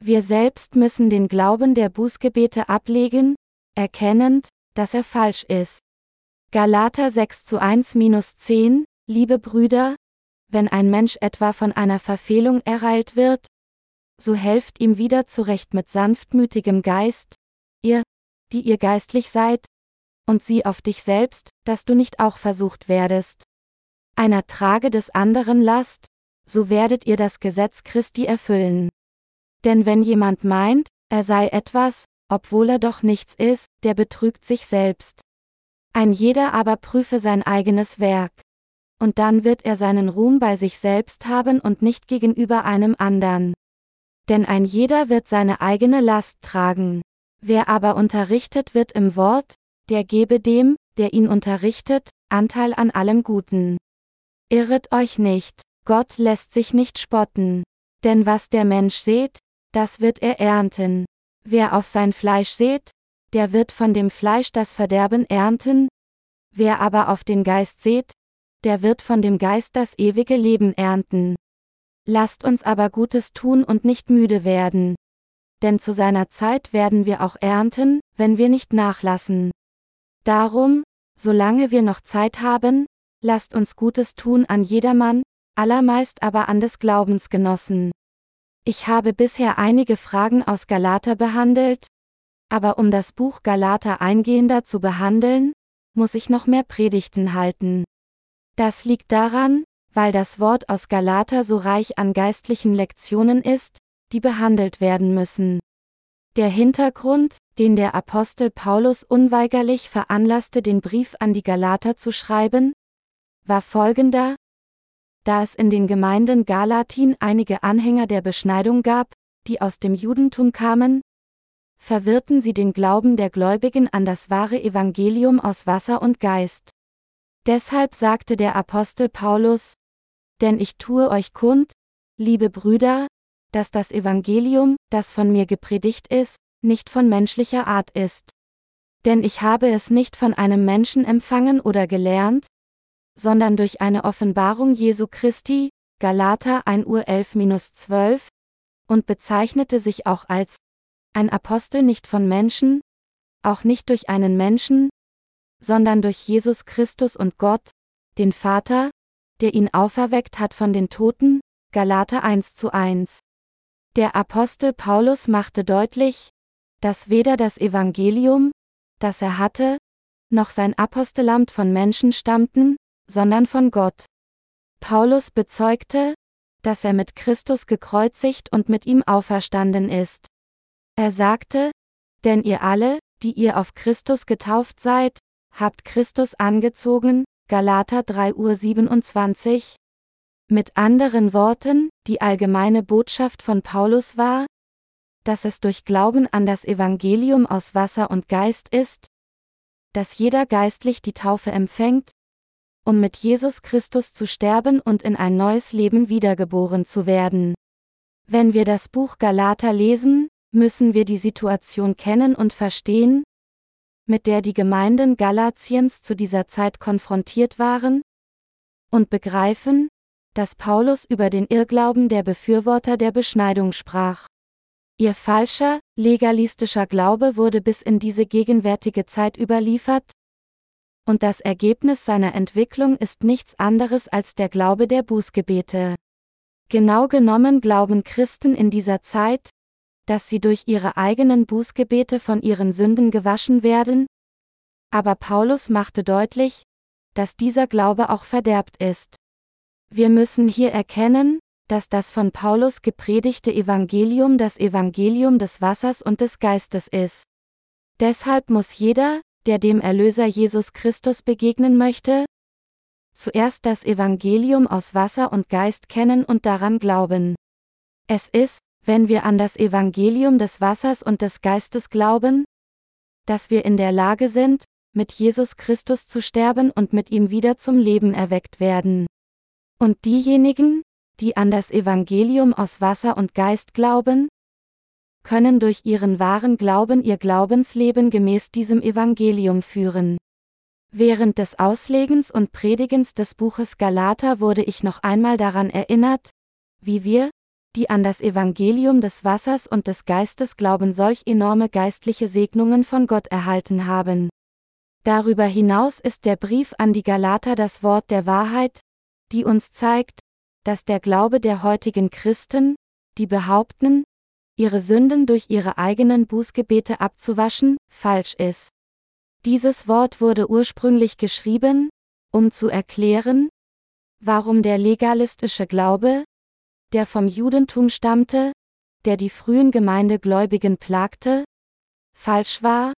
Wir selbst müssen den Glauben der Bußgebete ablegen, erkennend, dass er falsch ist. Galater 6 zu 1-10, liebe Brüder, wenn ein Mensch etwa von einer Verfehlung ereilt wird, so helft ihm wieder zurecht mit sanftmütigem Geist, ihr, die ihr geistlich seid, und sieh auf dich selbst, dass du nicht auch versucht werdest. Einer trage des anderen Last, so werdet ihr das Gesetz Christi erfüllen. Denn wenn jemand meint, er sei etwas, obwohl er doch nichts ist, der betrügt sich selbst. Ein jeder aber prüfe sein eigenes Werk. Und dann wird er seinen Ruhm bei sich selbst haben und nicht gegenüber einem andern. Denn ein jeder wird seine eigene Last tragen. Wer aber unterrichtet wird im Wort, der gebe dem, der ihn unterrichtet, Anteil an allem Guten. Irret euch nicht, Gott lässt sich nicht spotten. Denn was der Mensch sät, das wird er ernten. Wer auf sein Fleisch sät, der wird von dem Fleisch das Verderben ernten. Wer aber auf den Geist sät, der wird von dem Geist das ewige Leben ernten. Lasst uns aber Gutes tun und nicht müde werden. Denn zu seiner Zeit werden wir auch ernten, wenn wir nicht nachlassen. Darum, solange wir noch Zeit haben, lasst uns Gutes tun an jedermann, allermeist aber an des Glaubensgenossen. Ich habe bisher einige Fragen aus Galater behandelt, aber um das Buch Galater eingehender zu behandeln, muss ich noch mehr Predigten halten. Das liegt daran, weil das Wort aus Galater so reich an geistlichen Lektionen ist, die behandelt werden müssen. Der Hintergrund, den der Apostel Paulus unweigerlich veranlasste, den Brief an die Galater zu schreiben, war folgender, da es in den Gemeinden Galatin einige Anhänger der Beschneidung gab, die aus dem Judentum kamen, verwirrten sie den Glauben der Gläubigen an das wahre Evangelium aus Wasser und Geist. Deshalb sagte der Apostel Paulus, Denn ich tue euch kund, liebe Brüder, dass das Evangelium, das von mir gepredigt ist, nicht von menschlicher Art ist. Denn ich habe es nicht von einem Menschen empfangen oder gelernt, sondern durch eine Offenbarung Jesu Christi, Galater 1 Uhr 11-12, und bezeichnete sich auch als ein Apostel nicht von Menschen, auch nicht durch einen Menschen, sondern durch Jesus Christus und Gott, den Vater, der ihn auferweckt hat von den Toten, Galater 1 zu 1. Der Apostel Paulus machte deutlich, dass weder das Evangelium, das er hatte, noch sein Apostelamt von Menschen stammten, sondern von Gott. Paulus bezeugte, dass er mit Christus gekreuzigt und mit ihm auferstanden ist. Er sagte, denn ihr alle, die ihr auf Christus getauft seid, habt Christus angezogen, Galater 3 Uhr 27. Mit anderen Worten, die allgemeine Botschaft von Paulus war, dass es durch Glauben an das Evangelium aus Wasser und Geist ist, dass jeder geistlich die Taufe empfängt, um mit Jesus Christus zu sterben und in ein neues Leben wiedergeboren zu werden. Wenn wir das Buch Galater lesen, müssen wir die Situation kennen und verstehen, mit der die Gemeinden Galatiens zu dieser Zeit konfrontiert waren, und begreifen, dass Paulus über den Irrglauben der Befürworter der Beschneidung sprach. Ihr falscher, legalistischer Glaube wurde bis in diese gegenwärtige Zeit überliefert, und das Ergebnis seiner Entwicklung ist nichts anderes als der Glaube der Bußgebete. Genau genommen glauben Christen in dieser Zeit, dass sie durch ihre eigenen Bußgebete von ihren Sünden gewaschen werden? Aber Paulus machte deutlich, dass dieser Glaube auch verderbt ist. Wir müssen hier erkennen, dass das von Paulus gepredigte Evangelium das Evangelium des Wassers und des Geistes ist. Deshalb muss jeder, der dem Erlöser Jesus Christus begegnen möchte? Zuerst das Evangelium aus Wasser und Geist kennen und daran glauben. Es ist, wenn wir an das Evangelium des Wassers und des Geistes glauben, dass wir in der Lage sind, mit Jesus Christus zu sterben und mit ihm wieder zum Leben erweckt werden. Und diejenigen, die an das Evangelium aus Wasser und Geist glauben, können durch ihren wahren Glauben ihr Glaubensleben gemäß diesem Evangelium führen. Während des Auslegens und Predigens des Buches Galater wurde ich noch einmal daran erinnert, wie wir, die an das Evangelium des Wassers und des Geistes glauben, solch enorme geistliche Segnungen von Gott erhalten haben. Darüber hinaus ist der Brief an die Galater das Wort der Wahrheit, die uns zeigt, dass der Glaube der heutigen Christen, die behaupten, ihre Sünden durch ihre eigenen Bußgebete abzuwaschen, falsch ist. Dieses Wort wurde ursprünglich geschrieben, um zu erklären, warum der legalistische Glaube, der vom Judentum stammte, der die frühen Gemeindegläubigen plagte, falsch war,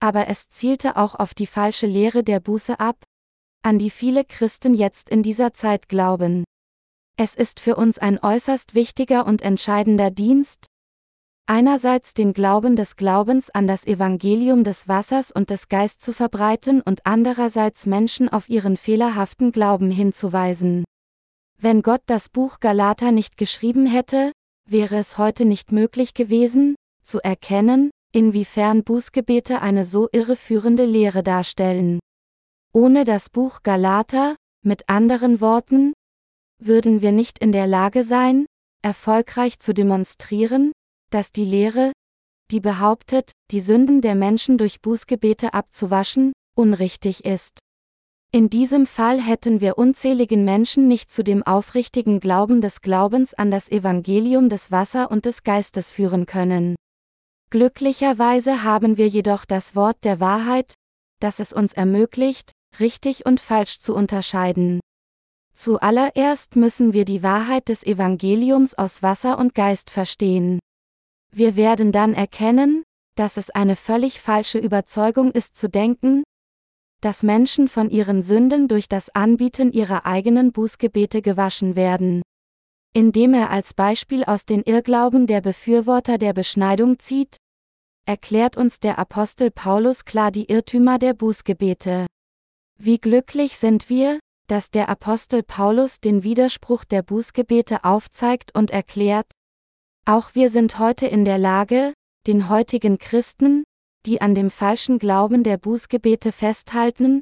aber es zielte auch auf die falsche Lehre der Buße ab, an die viele Christen jetzt in dieser Zeit glauben. Es ist für uns ein äußerst wichtiger und entscheidender Dienst, einerseits den Glauben des Glaubens an das Evangelium des Wassers und des Geist zu verbreiten und andererseits Menschen auf ihren fehlerhaften Glauben hinzuweisen. Wenn Gott das Buch Galater nicht geschrieben hätte, wäre es heute nicht möglich gewesen, zu erkennen, inwiefern Bußgebete eine so irreführende Lehre darstellen. Ohne das Buch Galater, mit anderen Worten, würden wir nicht in der Lage sein, erfolgreich zu demonstrieren, dass die Lehre, die behauptet, die Sünden der Menschen durch Bußgebete abzuwaschen, unrichtig ist. In diesem Fall hätten wir unzähligen Menschen nicht zu dem aufrichtigen Glauben des Glaubens an das Evangelium des Wasser und des Geistes führen können. Glücklicherweise haben wir jedoch das Wort der Wahrheit, das es uns ermöglicht, richtig und falsch zu unterscheiden. Zuallererst müssen wir die Wahrheit des Evangeliums aus Wasser und Geist verstehen. Wir werden dann erkennen, dass es eine völlig falsche Überzeugung ist zu denken, dass Menschen von ihren Sünden durch das Anbieten ihrer eigenen Bußgebete gewaschen werden. Indem er als Beispiel aus den Irrglauben der Befürworter der Beschneidung zieht, erklärt uns der Apostel Paulus klar die Irrtümer der Bußgebete. Wie glücklich sind wir, dass der Apostel Paulus den Widerspruch der Bußgebete aufzeigt und erklärt, auch wir sind heute in der Lage, den heutigen Christen, die an dem falschen Glauben der Bußgebete festhalten,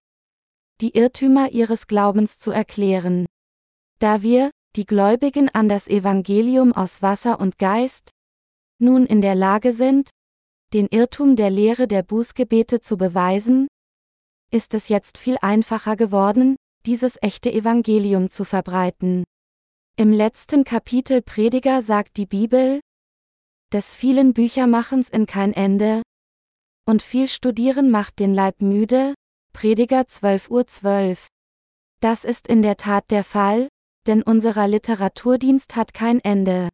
die Irrtümer ihres Glaubens zu erklären. Da wir, die Gläubigen an das Evangelium aus Wasser und Geist, nun in der Lage sind, den Irrtum der Lehre der Bußgebete zu beweisen, ist es jetzt viel einfacher geworden, dieses echte Evangelium zu verbreiten. Im letzten Kapitel Prediger sagt die Bibel, des vielen Büchermachens in kein Ende, und viel Studieren macht den Leib müde, Prediger 12.12 Uhr. 12. Das ist in der Tat der Fall, denn unserer Literaturdienst hat kein Ende.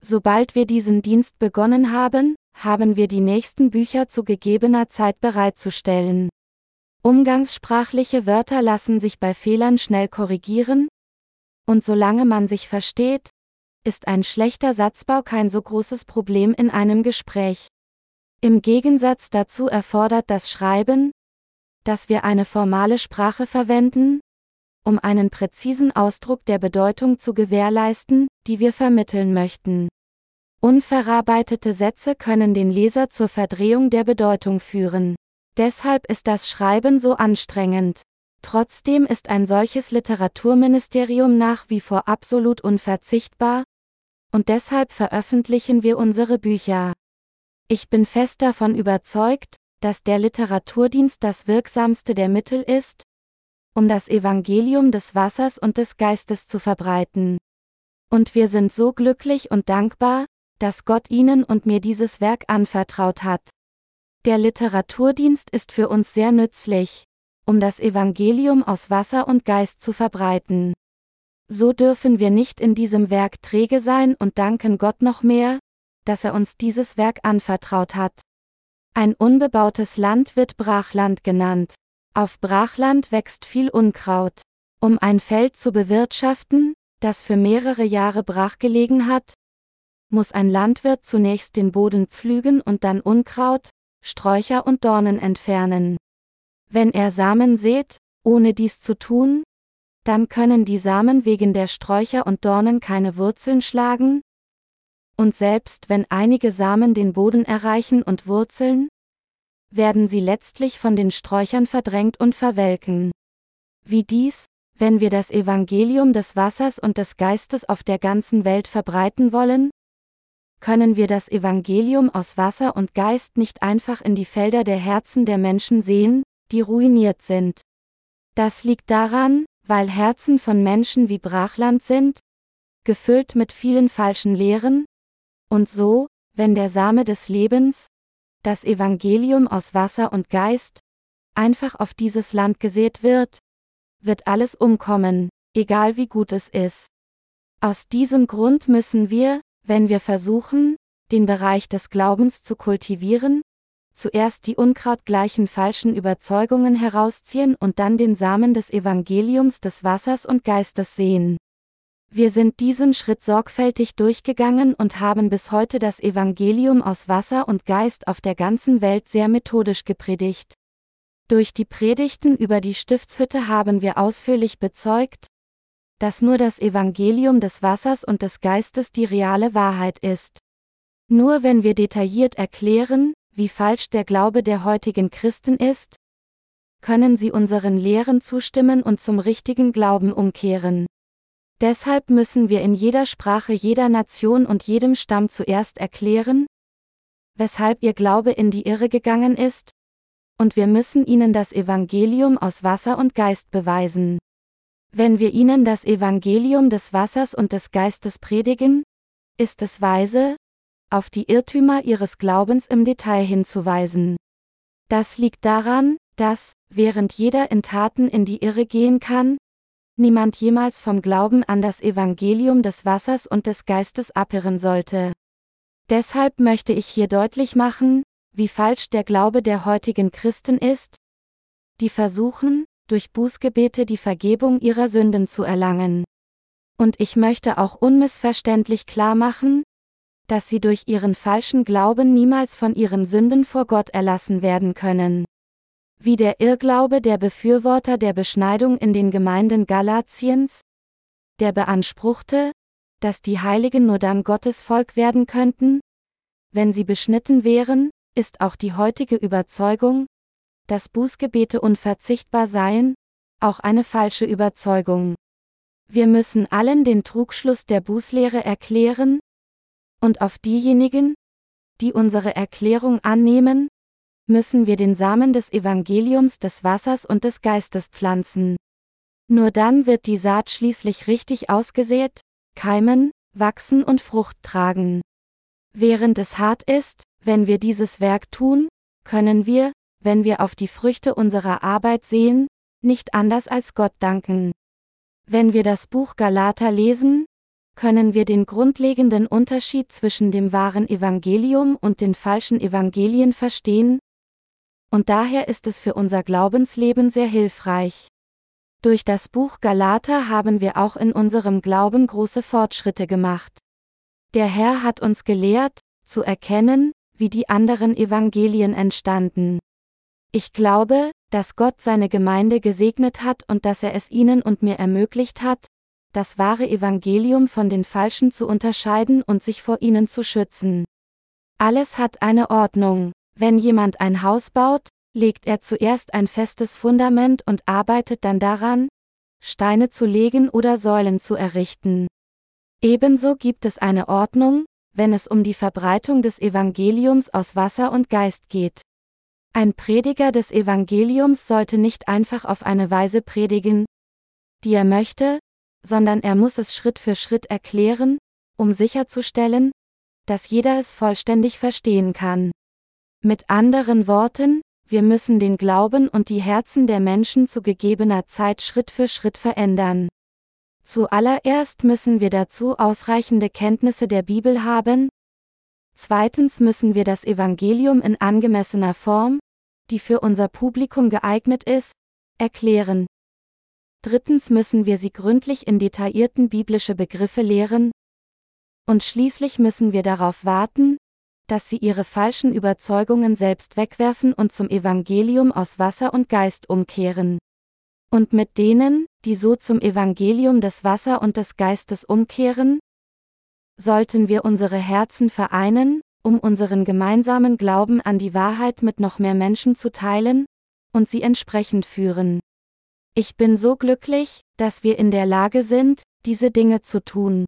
Sobald wir diesen Dienst begonnen haben, haben wir die nächsten Bücher zu gegebener Zeit bereitzustellen. Umgangssprachliche Wörter lassen sich bei Fehlern schnell korrigieren, und solange man sich versteht, ist ein schlechter Satzbau kein so großes Problem in einem Gespräch. Im Gegensatz dazu erfordert das Schreiben, dass wir eine formale Sprache verwenden, um einen präzisen Ausdruck der Bedeutung zu gewährleisten, die wir vermitteln möchten. Unverarbeitete Sätze können den Leser zur Verdrehung der Bedeutung führen. Deshalb ist das Schreiben so anstrengend. Trotzdem ist ein solches Literaturministerium nach wie vor absolut unverzichtbar, und deshalb veröffentlichen wir unsere Bücher. Ich bin fest davon überzeugt, dass der Literaturdienst das wirksamste der Mittel ist, um das Evangelium des Wassers und des Geistes zu verbreiten. Und wir sind so glücklich und dankbar, dass Gott Ihnen und mir dieses Werk anvertraut hat. Der Literaturdienst ist für uns sehr nützlich, um das Evangelium aus Wasser und Geist zu verbreiten. So dürfen wir nicht in diesem Werk träge sein und danken Gott noch mehr, dass er uns dieses Werk anvertraut hat. Ein unbebautes Land wird Brachland genannt. Auf Brachland wächst viel Unkraut. Um ein Feld zu bewirtschaften, das für mehrere Jahre brach gelegen hat, muss ein Landwirt zunächst den Boden pflügen und dann Unkraut, Sträucher und Dornen entfernen. Wenn er Samen sät, ohne dies zu tun, dann können die Samen wegen der Sträucher und Dornen keine Wurzeln schlagen, und selbst wenn einige Samen den Boden erreichen und wurzeln, werden sie letztlich von den Sträuchern verdrängt und verwelken. Wie dies, wenn wir das Evangelium des Wassers und des Geistes auf der ganzen Welt verbreiten wollen? Können wir das Evangelium aus Wasser und Geist nicht einfach in die Felder der Herzen der Menschen sehen, die ruiniert sind? Das liegt daran, weil Herzen von Menschen wie Brachland sind, gefüllt mit vielen falschen Lehren, und so, wenn der Same des Lebens, das Evangelium aus Wasser und Geist, einfach auf dieses Land gesät wird, wird alles umkommen, egal wie gut es ist. Aus diesem Grund müssen wir, wenn wir versuchen, den Bereich des Glaubens zu kultivieren, zuerst die unkrautgleichen falschen Überzeugungen herausziehen und dann den Samen des Evangeliums des Wassers und Geistes sehen. Wir sind diesen Schritt sorgfältig durchgegangen und haben bis heute das Evangelium aus Wasser und Geist auf der ganzen Welt sehr methodisch gepredigt. Durch die Predigten über die Stiftshütte haben wir ausführlich bezeugt, dass nur das Evangelium des Wassers und des Geistes die reale Wahrheit ist. Nur wenn wir detailliert erklären, wie falsch der Glaube der heutigen Christen ist, können sie unseren Lehren zustimmen und zum richtigen Glauben umkehren. Deshalb müssen wir in jeder Sprache jeder Nation und jedem Stamm zuerst erklären, weshalb ihr Glaube in die Irre gegangen ist, und wir müssen ihnen das Evangelium aus Wasser und Geist beweisen. Wenn wir ihnen das Evangelium des Wassers und des Geistes predigen, ist es weise, auf die Irrtümer ihres Glaubens im Detail hinzuweisen. Das liegt daran, dass, während jeder in Taten in die Irre gehen kann, niemand jemals vom Glauben an das Evangelium des Wassers und des Geistes abirren sollte. Deshalb möchte ich hier deutlich machen, wie falsch der Glaube der heutigen Christen ist, die versuchen, durch Bußgebete die Vergebung ihrer Sünden zu erlangen. Und ich möchte auch unmissverständlich klar machen, dass sie durch ihren falschen Glauben niemals von ihren Sünden vor Gott erlassen werden können. Wie der Irrglaube der Befürworter der Beschneidung in den Gemeinden Galatiens, der beanspruchte, dass die Heiligen nur dann Gottes Volk werden könnten, wenn sie beschnitten wären, ist auch die heutige Überzeugung, dass Bußgebete unverzichtbar seien, auch eine falsche Überzeugung. Wir müssen allen den Trugschluss der Bußlehre erklären, und auf diejenigen, die unsere Erklärung annehmen, müssen wir den Samen des Evangeliums des Wassers und des Geistes pflanzen. Nur dann wird die Saat schließlich richtig ausgesät, keimen, wachsen und Frucht tragen. Während es hart ist, wenn wir dieses Werk tun, können wir, wenn wir auf die Früchte unserer Arbeit sehen, nicht anders als Gott danken. Wenn wir das Buch Galater lesen, können wir den grundlegenden Unterschied zwischen dem wahren Evangelium und den falschen Evangelien verstehen, und daher ist es für unser Glaubensleben sehr hilfreich. Durch das Buch Galater haben wir auch in unserem Glauben große Fortschritte gemacht. Der Herr hat uns gelehrt, zu erkennen, wie die anderen Evangelien entstanden. Ich glaube, dass Gott seine Gemeinde gesegnet hat und dass er es ihnen und mir ermöglicht hat, das wahre Evangelium von den falschen zu unterscheiden und sich vor ihnen zu schützen. Alles hat eine Ordnung. Wenn jemand ein Haus baut, legt er zuerst ein festes Fundament und arbeitet dann daran, Steine zu legen oder Säulen zu errichten. Ebenso gibt es eine Ordnung, wenn es um die Verbreitung des Evangeliums aus Wasser und Geist geht. Ein Prediger des Evangeliums sollte nicht einfach auf eine Weise predigen, die er möchte, sondern er muss es Schritt für Schritt erklären, um sicherzustellen, dass jeder es vollständig verstehen kann. Mit anderen Worten, wir müssen den Glauben und die Herzen der Menschen zu gegebener Zeit Schritt für Schritt verändern. Zuallererst müssen wir dazu ausreichende Kenntnisse der Bibel haben. Zweitens müssen wir das Evangelium in angemessener Form, die für unser Publikum geeignet ist, erklären. Drittens müssen wir sie gründlich in detaillierten biblische Begriffe lehren. Und schließlich müssen wir darauf warten, dass sie ihre falschen Überzeugungen selbst wegwerfen und zum Evangelium aus Wasser und Geist umkehren. Und mit denen, die so zum Evangelium des Wasser und des Geistes umkehren? Sollten wir unsere Herzen vereinen, um unseren gemeinsamen Glauben an die Wahrheit mit noch mehr Menschen zu teilen, und sie entsprechend führen. Ich bin so glücklich, dass wir in der Lage sind, diese Dinge zu tun.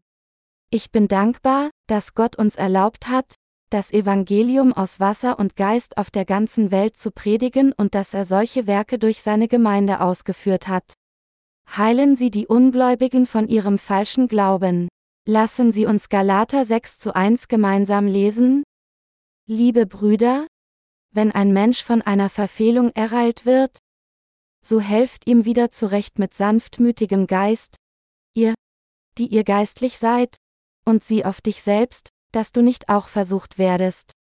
Ich bin dankbar, dass Gott uns erlaubt hat, das Evangelium aus Wasser und Geist auf der ganzen Welt zu predigen und dass er solche Werke durch seine Gemeinde ausgeführt hat. Heilen Sie die Ungläubigen von ihrem falschen Glauben. Lassen Sie uns Galater 6 zu 1 gemeinsam lesen. Liebe Brüder, wenn ein Mensch von einer Verfehlung ereilt wird, so helft ihm wieder zurecht mit sanftmütigem Geist, ihr, die ihr geistlich seid, und sieh auf dich selbst, dass du nicht auch versucht werdest.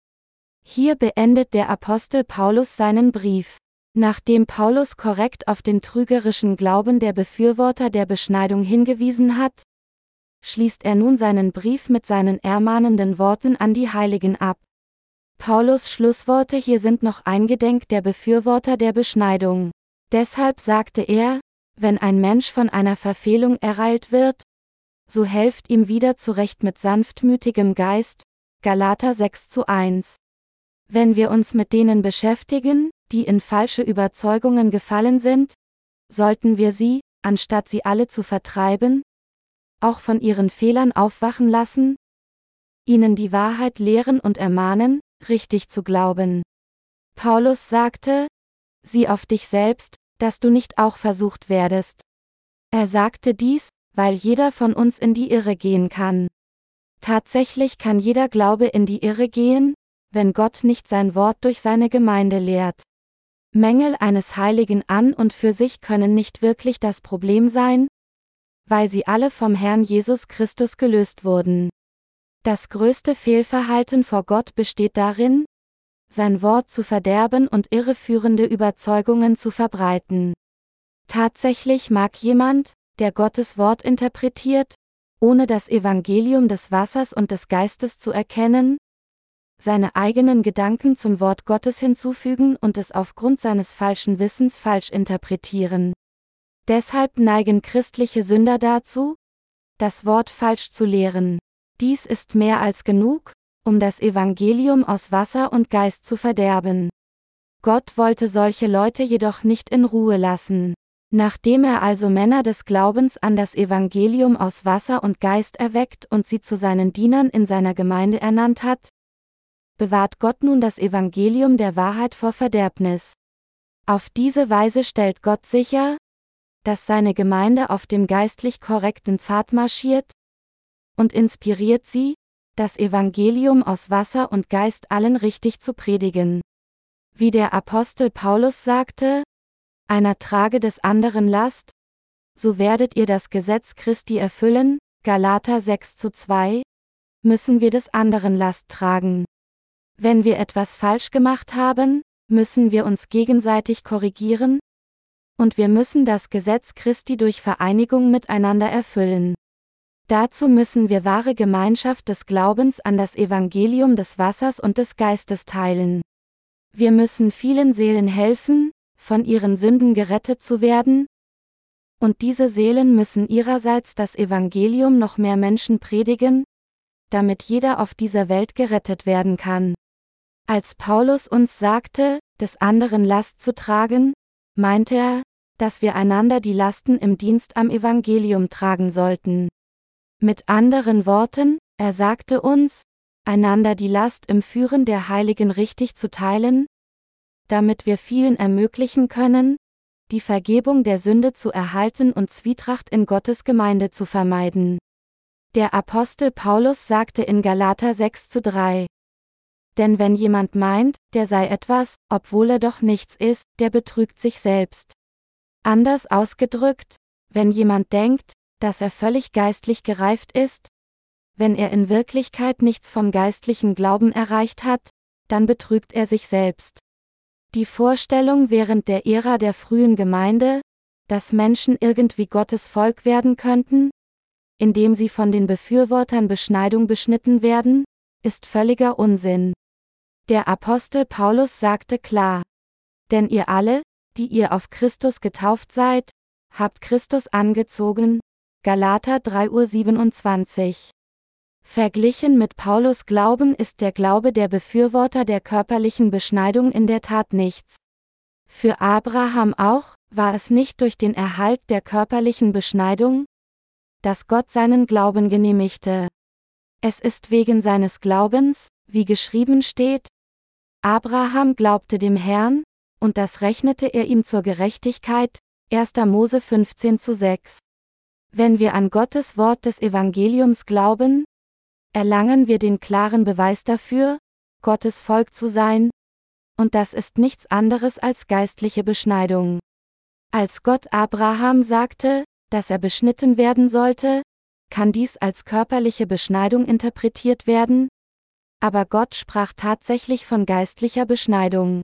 Hier beendet der Apostel Paulus seinen Brief. Nachdem Paulus korrekt auf den trügerischen Glauben der Befürworter der Beschneidung hingewiesen hat, schließt er nun seinen Brief mit seinen ermahnenden Worten an die Heiligen ab. Paulus Schlussworte hier sind noch eingedenk der Befürworter der Beschneidung. Deshalb sagte er, wenn ein Mensch von einer Verfehlung ereilt wird, so helft ihm wieder zurecht mit sanftmütigem Geist, Galater 6 zu 1. Wenn wir uns mit denen beschäftigen, die in falsche Überzeugungen gefallen sind, sollten wir sie, anstatt sie alle zu vertreiben, auch von ihren Fehlern aufwachen lassen, ihnen die Wahrheit lehren und ermahnen, richtig zu glauben. Paulus sagte, sieh auf dich selbst, dass du nicht auch versucht werdest. Er sagte dies, weil jeder von uns in die Irre gehen kann. Tatsächlich kann jeder Glaube in die Irre gehen, wenn Gott nicht sein Wort durch seine Gemeinde lehrt. Mängel eines Heiligen an und für sich können nicht wirklich das Problem sein, weil sie alle vom Herrn Jesus Christus gelöst wurden. Das größte Fehlverhalten vor Gott besteht darin, sein Wort zu verderben und irreführende Überzeugungen zu verbreiten. Tatsächlich mag jemand, der Gottes Wort interpretiert, ohne das Evangelium des Wassers und des Geistes zu erkennen, seine eigenen Gedanken zum Wort Gottes hinzufügen und es aufgrund seines falschen Wissens falsch interpretieren. Deshalb neigen christliche Sünder dazu, das Wort falsch zu lehren. Dies ist mehr als genug, um das Evangelium aus Wasser und Geist zu verderben. Gott wollte solche Leute jedoch nicht in Ruhe lassen. Nachdem er also Männer des Glaubens an das Evangelium aus Wasser und Geist erweckt und sie zu seinen Dienern in seiner Gemeinde ernannt hat, bewahrt Gott nun das Evangelium der Wahrheit vor Verderbnis. Auf diese Weise stellt Gott sicher, dass seine Gemeinde auf dem geistlich korrekten Pfad marschiert und inspiriert sie, das Evangelium aus Wasser und Geist allen richtig zu predigen. Wie der Apostel Paulus sagte, einer trage des anderen Last, so werdet ihr das Gesetz Christi erfüllen, Galater 6 zu 2, müssen wir des anderen Last tragen. Wenn wir etwas falsch gemacht haben, müssen wir uns gegenseitig korrigieren, und wir müssen das Gesetz Christi durch Vereinigung miteinander erfüllen. Dazu müssen wir wahre Gemeinschaft des Glaubens an das Evangelium des Wassers und des Geistes teilen. Wir müssen vielen Seelen helfen, von ihren Sünden gerettet zu werden, und diese Seelen müssen ihrerseits das Evangelium noch mehr Menschen predigen, damit jeder auf dieser Welt gerettet werden kann. Als Paulus uns sagte, des anderen Last zu tragen, meinte er, dass wir einander die Lasten im Dienst am Evangelium tragen sollten. Mit anderen Worten, er sagte uns, einander die Last im Führen der Heiligen richtig zu teilen, damit wir vielen ermöglichen können, die Vergebung der Sünde zu erhalten und Zwietracht in Gottes Gemeinde zu vermeiden. Der Apostel Paulus sagte in Galater 6 zu 3. Denn wenn jemand meint, der sei etwas, obwohl er doch nichts ist, der betrügt sich selbst. Anders ausgedrückt, wenn jemand denkt, dass er völlig geistlich gereift ist, wenn er in Wirklichkeit nichts vom geistlichen Glauben erreicht hat, dann betrügt er sich selbst. Die Vorstellung während der Ära der frühen Gemeinde, dass Menschen irgendwie Gottes Volk werden könnten, indem sie von den Befürwortern Beschneidung beschnitten werden, ist völliger Unsinn. Der Apostel Paulus sagte klar, denn ihr alle, die ihr auf Christus getauft seid, habt Christus angezogen, Galater 3.27 Uhr. Verglichen mit Paulus Glauben ist der Glaube der Befürworter der körperlichen Beschneidung in der Tat nichts. Für Abraham auch, War es nicht durch den Erhalt der körperlichen Beschneidung, dass Gott seinen Glauben genehmigte? Es ist wegen seines Glaubens, wie geschrieben steht, Abraham glaubte dem Herrn, und das rechnete er ihm zur Gerechtigkeit, 1. Mose 15 zu 6. Wenn wir an Gottes Wort des Evangeliums glauben, erlangen wir den klaren Beweis dafür, Gottes Volk zu sein, und das ist nichts anderes als geistliche Beschneidung. Als Gott Abraham sagte, dass er beschnitten werden sollte, kann dies als körperliche Beschneidung interpretiert werden, aber Gott sprach tatsächlich von geistlicher Beschneidung.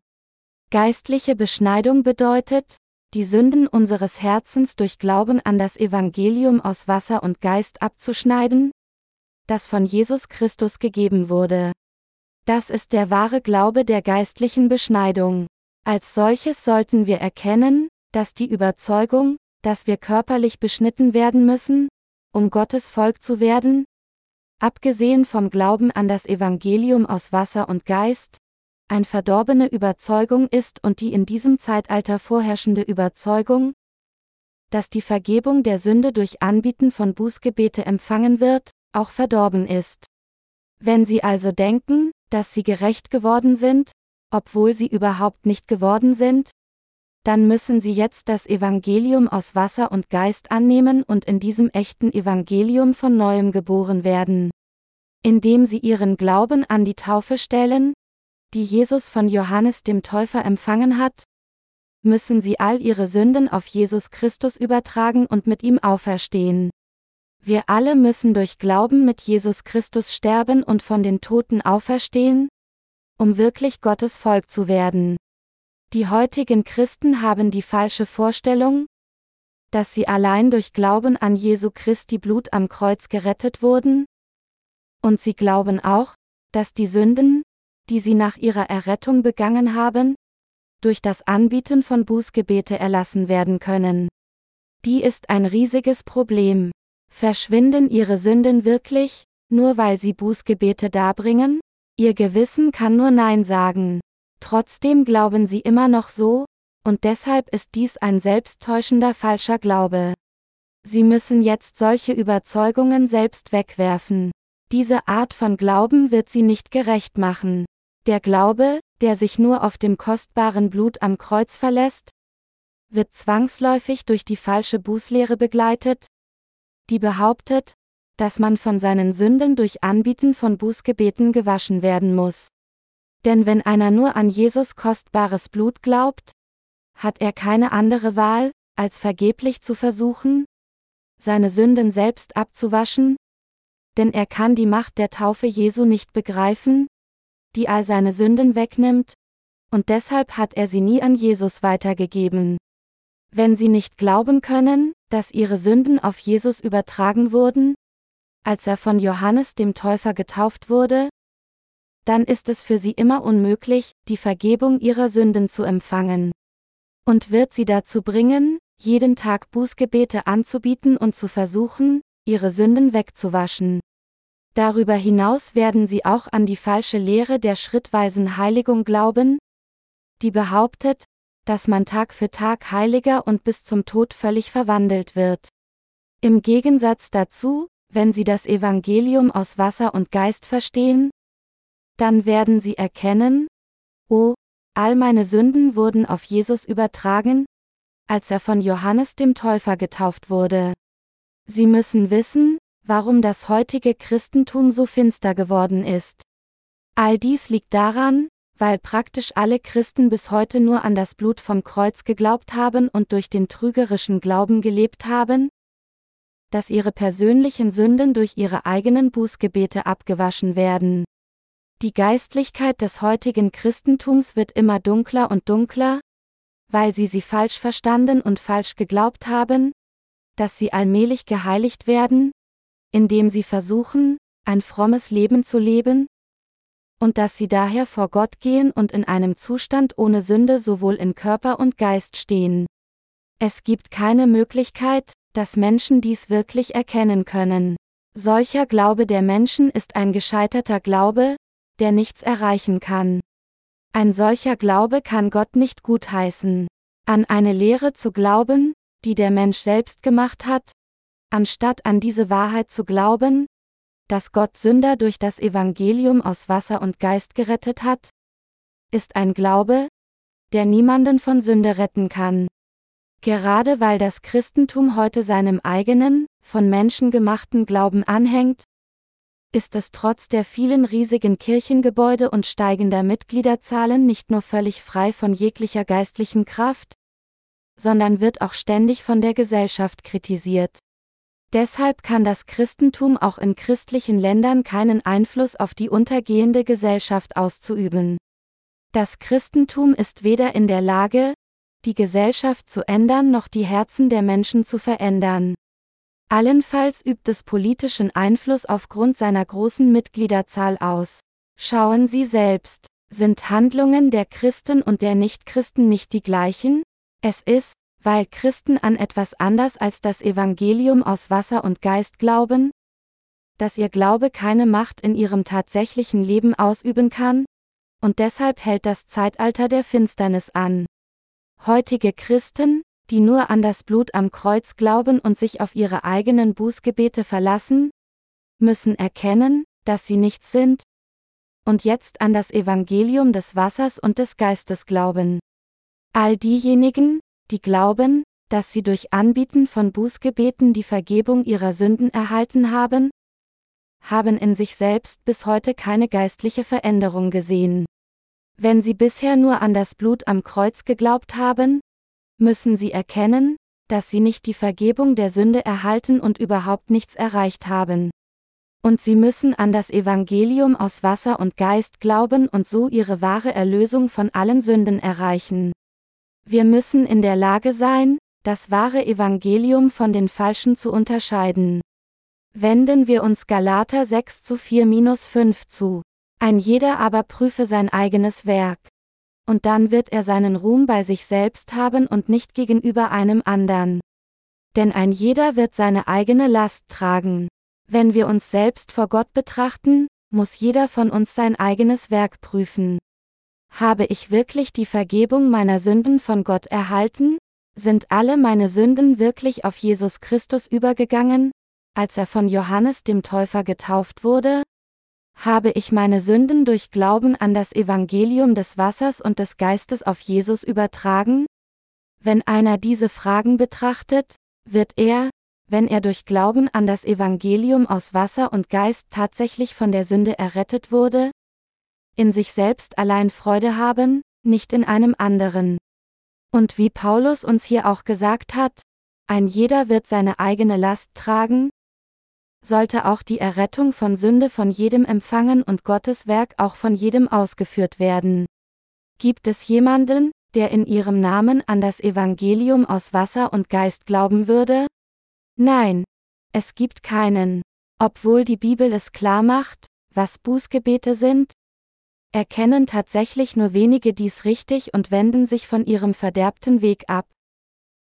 Geistliche Beschneidung bedeutet, die Sünden unseres Herzens durch Glauben an das Evangelium aus Wasser und Geist abzuschneiden, das von Jesus Christus gegeben wurde. Das ist der wahre Glaube der geistlichen Beschneidung. Als solches sollten wir erkennen, dass die Überzeugung, dass wir körperlich beschnitten werden müssen, um Gottes Volk zu werden, abgesehen vom Glauben an das Evangelium aus Wasser und Geist, ein verdorbene Überzeugung ist und die in diesem Zeitalter vorherrschende Überzeugung, dass die Vergebung der Sünde durch Anbieten von Bußgebete empfangen wird, auch verdorben ist. Wenn Sie also denken, dass Sie gerecht geworden sind, obwohl Sie überhaupt nicht geworden sind, dann müssen Sie jetzt das Evangelium aus Wasser und Geist annehmen und in diesem echten Evangelium von neuem geboren werden. Indem Sie Ihren Glauben an die Taufe stellen, die Jesus von Johannes dem Täufer empfangen hat, müssen Sie all Ihre Sünden auf Jesus Christus übertragen und mit ihm auferstehen. Wir alle müssen durch Glauben mit Jesus Christus sterben und von den Toten auferstehen, um wirklich Gottes Volk zu werden. Die heutigen Christen haben die falsche Vorstellung, dass sie allein durch Glauben an Jesu Christi Blut am Kreuz gerettet wurden? Und sie glauben auch, dass die Sünden, die sie nach ihrer Errettung begangen haben, durch das Anbieten von Bußgebete erlassen werden können. Die ist ein riesiges Problem. Verschwinden ihre Sünden wirklich, nur weil sie Bußgebete darbringen? Ihr Gewissen kann nur Nein sagen. Trotzdem glauben sie immer noch so, und deshalb ist dies ein selbsttäuschender falscher Glaube. Sie müssen jetzt solche Überzeugungen selbst wegwerfen. Diese Art von Glauben wird sie nicht gerecht machen. Der Glaube, der sich nur auf dem kostbaren Blut am Kreuz verlässt, wird zwangsläufig durch die falsche Bußlehre begleitet, die behauptet, dass man von seinen Sünden durch Anbieten von Bußgebeten gewaschen werden muss. Denn wenn einer nur an Jesus kostbares Blut glaubt, hat er keine andere Wahl, als vergeblich zu versuchen, seine Sünden selbst abzuwaschen, denn er kann die Macht der Taufe Jesu nicht begreifen, die all seine Sünden wegnimmt, und deshalb hat er sie nie an Jesus weitergegeben. Wenn sie nicht glauben können, dass ihre Sünden auf Jesus übertragen wurden, als er von Johannes dem Täufer getauft wurde, dann ist es für sie immer unmöglich, die Vergebung ihrer Sünden zu empfangen. Und wird sie dazu bringen, jeden Tag Bußgebete anzubieten und zu versuchen, ihre Sünden wegzuwaschen. Darüber hinaus werden sie auch an die falsche Lehre der schrittweisen Heiligung glauben, die behauptet, dass man Tag für Tag heiliger und bis zum Tod völlig verwandelt wird. Im Gegensatz dazu, wenn sie das Evangelium aus Wasser und Geist verstehen, dann werden sie erkennen, oh, all meine Sünden wurden auf Jesus übertragen, als er von Johannes dem Täufer getauft wurde. Sie müssen wissen, warum das heutige Christentum so finster geworden ist. All dies liegt daran, weil praktisch alle Christen bis heute nur an das Blut vom Kreuz geglaubt haben und durch den trügerischen Glauben gelebt haben, dass ihre persönlichen Sünden durch ihre eigenen Bußgebete abgewaschen werden. Die Geistlichkeit des heutigen Christentums wird immer dunkler und dunkler, weil sie sie falsch verstanden und falsch geglaubt haben, dass sie allmählich geheiligt werden, indem sie versuchen, ein frommes Leben zu leben, und dass sie daher vor Gott gehen und in einem Zustand ohne Sünde sowohl in Körper und Geist stehen. Es gibt keine Möglichkeit, dass Menschen dies wirklich erkennen können. Solcher Glaube der Menschen ist ein gescheiterter Glaube, der nichts erreichen kann. Ein solcher Glaube kann Gott nicht gutheißen. An eine Lehre zu glauben, die der Mensch selbst gemacht hat, anstatt an diese Wahrheit zu glauben, dass Gott Sünder durch das Evangelium aus Wasser und Geist gerettet hat, ist ein Glaube, der niemanden von Sünde retten kann. Gerade weil das Christentum heute seinem eigenen, von Menschen gemachten Glauben anhängt, ist es trotz der vielen riesigen Kirchengebäude und steigender Mitgliederzahlen nicht nur völlig frei von jeglicher geistlichen Kraft, sondern wird auch ständig von der Gesellschaft kritisiert. Deshalb kann das Christentum auch in christlichen Ländern keinen Einfluss auf die untergehende Gesellschaft auszuüben. Das Christentum ist weder in der Lage, die Gesellschaft zu ändern noch die Herzen der Menschen zu verändern. Allenfalls übt es politischen Einfluss aufgrund seiner großen Mitgliederzahl aus. Schauen Sie selbst, sind Handlungen der Christen und der Nichtchristen nicht die gleichen? Es ist, weil Christen an etwas anders als das Evangelium aus Wasser und Geist glauben, dass ihr Glaube keine Macht in ihrem tatsächlichen Leben ausüben kann, und deshalb hält das Zeitalter der Finsternis an. Heutige Christen, die nur an das Blut am Kreuz glauben und sich auf ihre eigenen Bußgebete verlassen, müssen erkennen, dass sie nichts sind, und jetzt an das Evangelium des Wassers und des Geistes glauben. All diejenigen, die glauben, dass sie durch Anbieten von Bußgebeten die Vergebung ihrer Sünden erhalten haben, haben in sich selbst bis heute keine geistliche Veränderung gesehen. Wenn sie bisher nur an das Blut am Kreuz geglaubt haben, müssen sie erkennen, dass sie nicht die Vergebung der Sünde erhalten und überhaupt nichts erreicht haben. Und sie müssen an das Evangelium aus Wasser und Geist glauben und so ihre wahre Erlösung von allen Sünden erreichen. Wir müssen in der Lage sein, das wahre Evangelium von den falschen zu unterscheiden. Wenden wir uns Galater 6 zu 4-5 zu. Ein jeder aber prüfe sein eigenes Werk. Und dann wird er seinen Ruhm bei sich selbst haben und nicht gegenüber einem andern. Denn ein jeder wird seine eigene Last tragen. Wenn wir uns selbst vor Gott betrachten, muss jeder von uns sein eigenes Werk prüfen. Habe ich wirklich die Vergebung meiner Sünden von Gott erhalten? Sind alle meine Sünden wirklich auf Jesus Christus übergegangen, als er von Johannes dem Täufer getauft wurde? Habe ich meine Sünden durch Glauben an das Evangelium des Wassers und des Geistes auf Jesus übertragen? Wenn einer diese Fragen betrachtet, wird er, wenn er durch Glauben an das Evangelium aus Wasser und Geist tatsächlich von der Sünde errettet wurde, in sich selbst allein Freude haben, nicht in einem anderen. Und wie Paulus uns hier auch gesagt hat, ein jeder wird seine eigene Last tragen, sollte auch die Errettung von Sünde von jedem empfangen und Gottes Werk auch von jedem ausgeführt werden. Gibt es jemanden, der in ihrem Namen an das Evangelium aus Wasser und Geist glauben würde? Nein, es gibt keinen. Obwohl die Bibel es klar macht, was Bußgebete sind, erkennen tatsächlich nur wenige dies richtig und wenden sich von ihrem verderbten Weg ab.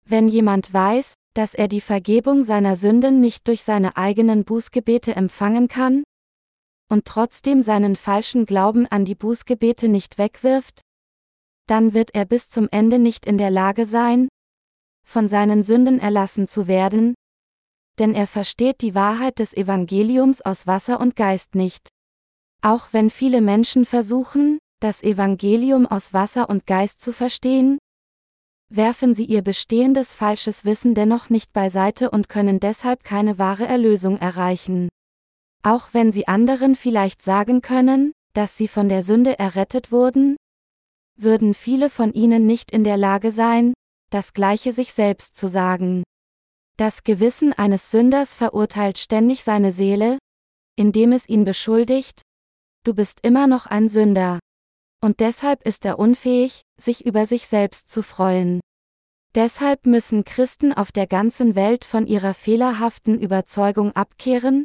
Wenn jemand weiß, dass er die Vergebung seiner Sünden nicht durch seine eigenen Bußgebete empfangen kann? Und trotzdem seinen falschen Glauben an die Bußgebete nicht wegwirft? Dann wird er bis zum Ende nicht in der Lage sein, von seinen Sünden erlassen zu werden, denn er versteht die Wahrheit des Evangeliums aus Wasser und Geist nicht. Auch wenn viele Menschen versuchen, das Evangelium aus Wasser und Geist zu verstehen, werfen sie ihr bestehendes falsches Wissen dennoch nicht beiseite und können deshalb keine wahre Erlösung erreichen. Auch wenn sie anderen vielleicht sagen können, dass sie von der Sünde errettet wurden, würden viele von ihnen nicht in der Lage sein, das Gleiche sich selbst zu sagen. Das Gewissen eines Sünders verurteilt ständig seine Seele, indem es ihn beschuldigt, du bist immer noch ein Sünder und deshalb ist er unfähig, sich über sich selbst zu freuen. Deshalb müssen Christen auf der ganzen Welt von ihrer fehlerhaften Überzeugung abkehren,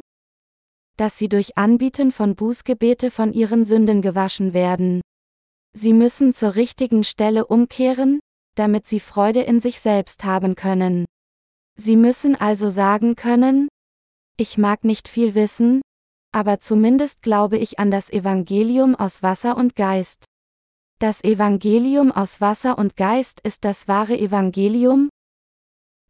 dass sie durch Anbieten von Bußgebete von ihren Sünden gewaschen werden. Sie müssen zur richtigen Stelle umkehren, damit sie Freude in sich selbst haben können. Sie müssen also sagen können, ich mag nicht viel wissen, aber zumindest glaube ich an das Evangelium aus Wasser und Geist. Das Evangelium aus Wasser und Geist ist das wahre Evangelium,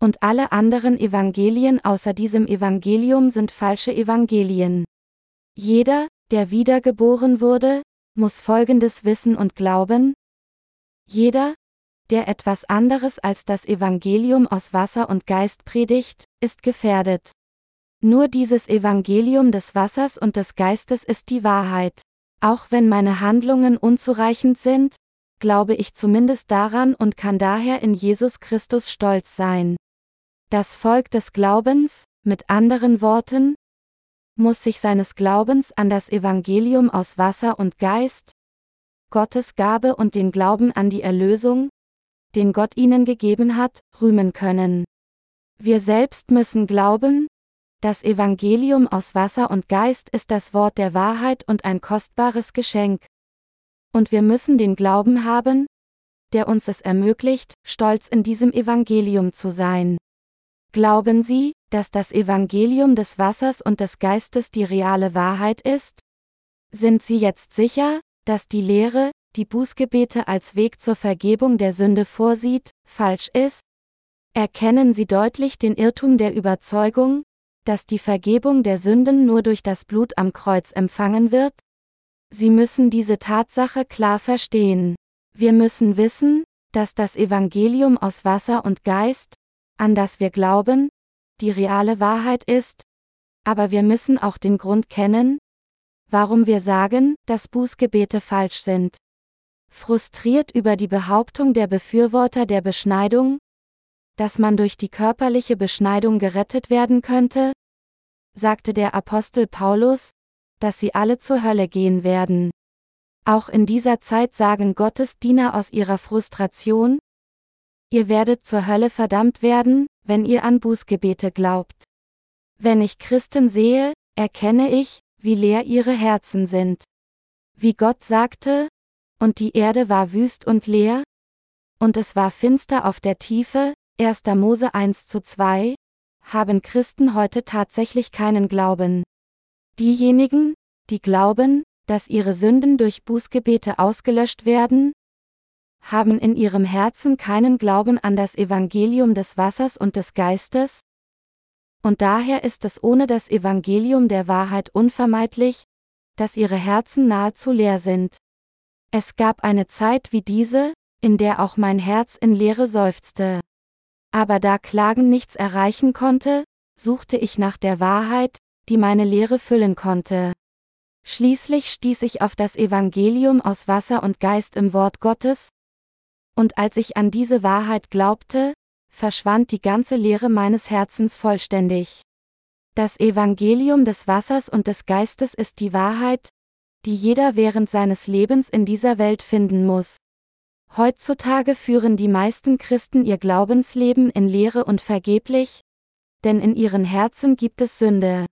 und alle anderen Evangelien außer diesem Evangelium sind falsche Evangelien. Jeder, der wiedergeboren wurde, muss Folgendes wissen und glauben. Jeder, der etwas anderes als das Evangelium aus Wasser und Geist predigt, ist gefährdet. Nur dieses Evangelium des Wassers und des Geistes ist die Wahrheit. Auch wenn meine Handlungen unzureichend sind, glaube ich zumindest daran und kann daher in Jesus Christus stolz sein. Das Volk des Glaubens, mit anderen Worten, muss sich seines Glaubens an das Evangelium aus Wasser und Geist, Gottes Gabe und den Glauben an die Erlösung, den Gott ihnen gegeben hat, rühmen können. Wir selbst müssen glauben, das Evangelium aus Wasser und Geist ist das Wort der Wahrheit und ein kostbares Geschenk. Und wir müssen den Glauben haben, der uns es ermöglicht, stolz in diesem Evangelium zu sein. Glauben Sie, dass das Evangelium des Wassers und des Geistes die reale Wahrheit ist? Sind Sie jetzt sicher, dass die Lehre, die Bußgebete als Weg zur Vergebung der Sünde vorsieht, falsch ist? Erkennen Sie deutlich den Irrtum der Überzeugung, dass die Vergebung der Sünden nur durch das Blut am Kreuz empfangen wird? Sie müssen diese Tatsache klar verstehen. Wir müssen wissen, dass das Evangelium aus Wasser und Geist, an das wir glauben, die reale Wahrheit ist, aber wir müssen auch den Grund kennen, warum wir sagen, dass Bußgebete falsch sind. Frustriert über die Behauptung der Befürworter der Beschneidung, dass man durch die körperliche Beschneidung gerettet werden könnte? sagte der Apostel Paulus, dass sie alle zur Hölle gehen werden. Auch in dieser Zeit sagen Gottes Diener aus ihrer Frustration, ihr werdet zur Hölle verdammt werden, wenn ihr an Bußgebete glaubt. Wenn ich Christen sehe, erkenne ich, wie leer ihre Herzen sind. Wie Gott sagte, und die Erde war wüst und leer, und es war finster auf der Tiefe, 1. Mose 1 zu 2, haben Christen heute tatsächlich keinen Glauben. Diejenigen, die glauben, dass ihre Sünden durch Bußgebete ausgelöscht werden, haben in ihrem Herzen keinen Glauben an das Evangelium des Wassers und des Geistes? Und daher ist es ohne das Evangelium der Wahrheit unvermeidlich, dass ihre Herzen nahezu leer sind. Es gab eine Zeit wie diese, in der auch mein Herz in Leere seufzte. Aber da Klagen nichts erreichen konnte, suchte ich nach der Wahrheit, die meine Lehre füllen konnte. Schließlich stieß ich auf das Evangelium aus Wasser und Geist im Wort Gottes, und als ich an diese Wahrheit glaubte, verschwand die ganze Lehre meines Herzens vollständig. Das Evangelium des Wassers und des Geistes ist die Wahrheit, die jeder während seines Lebens in dieser Welt finden muss. Heutzutage führen die meisten Christen ihr Glaubensleben in Leere und vergeblich, denn in ihren Herzen gibt es Sünde.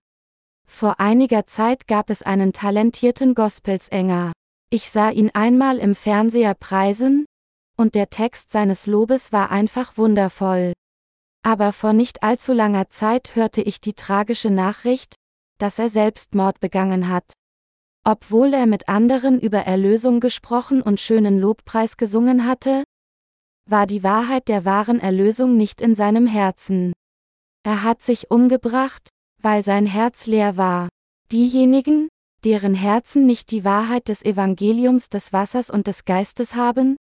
Vor einiger Zeit gab es einen talentierten Gospelsänger. Ich sah ihn einmal im Fernseher preisen, und der Text seines Lobes war einfach wundervoll. Aber vor nicht allzu langer Zeit hörte ich die tragische Nachricht, dass er Selbstmord begangen hat. Obwohl er mit anderen über Erlösung gesprochen und schönen Lobpreis gesungen hatte, war die Wahrheit der wahren Erlösung nicht in seinem Herzen. Er hat sich umgebracht, weil sein Herz leer war. Diejenigen, deren Herzen nicht die Wahrheit des Evangeliums des Wassers und des Geistes haben,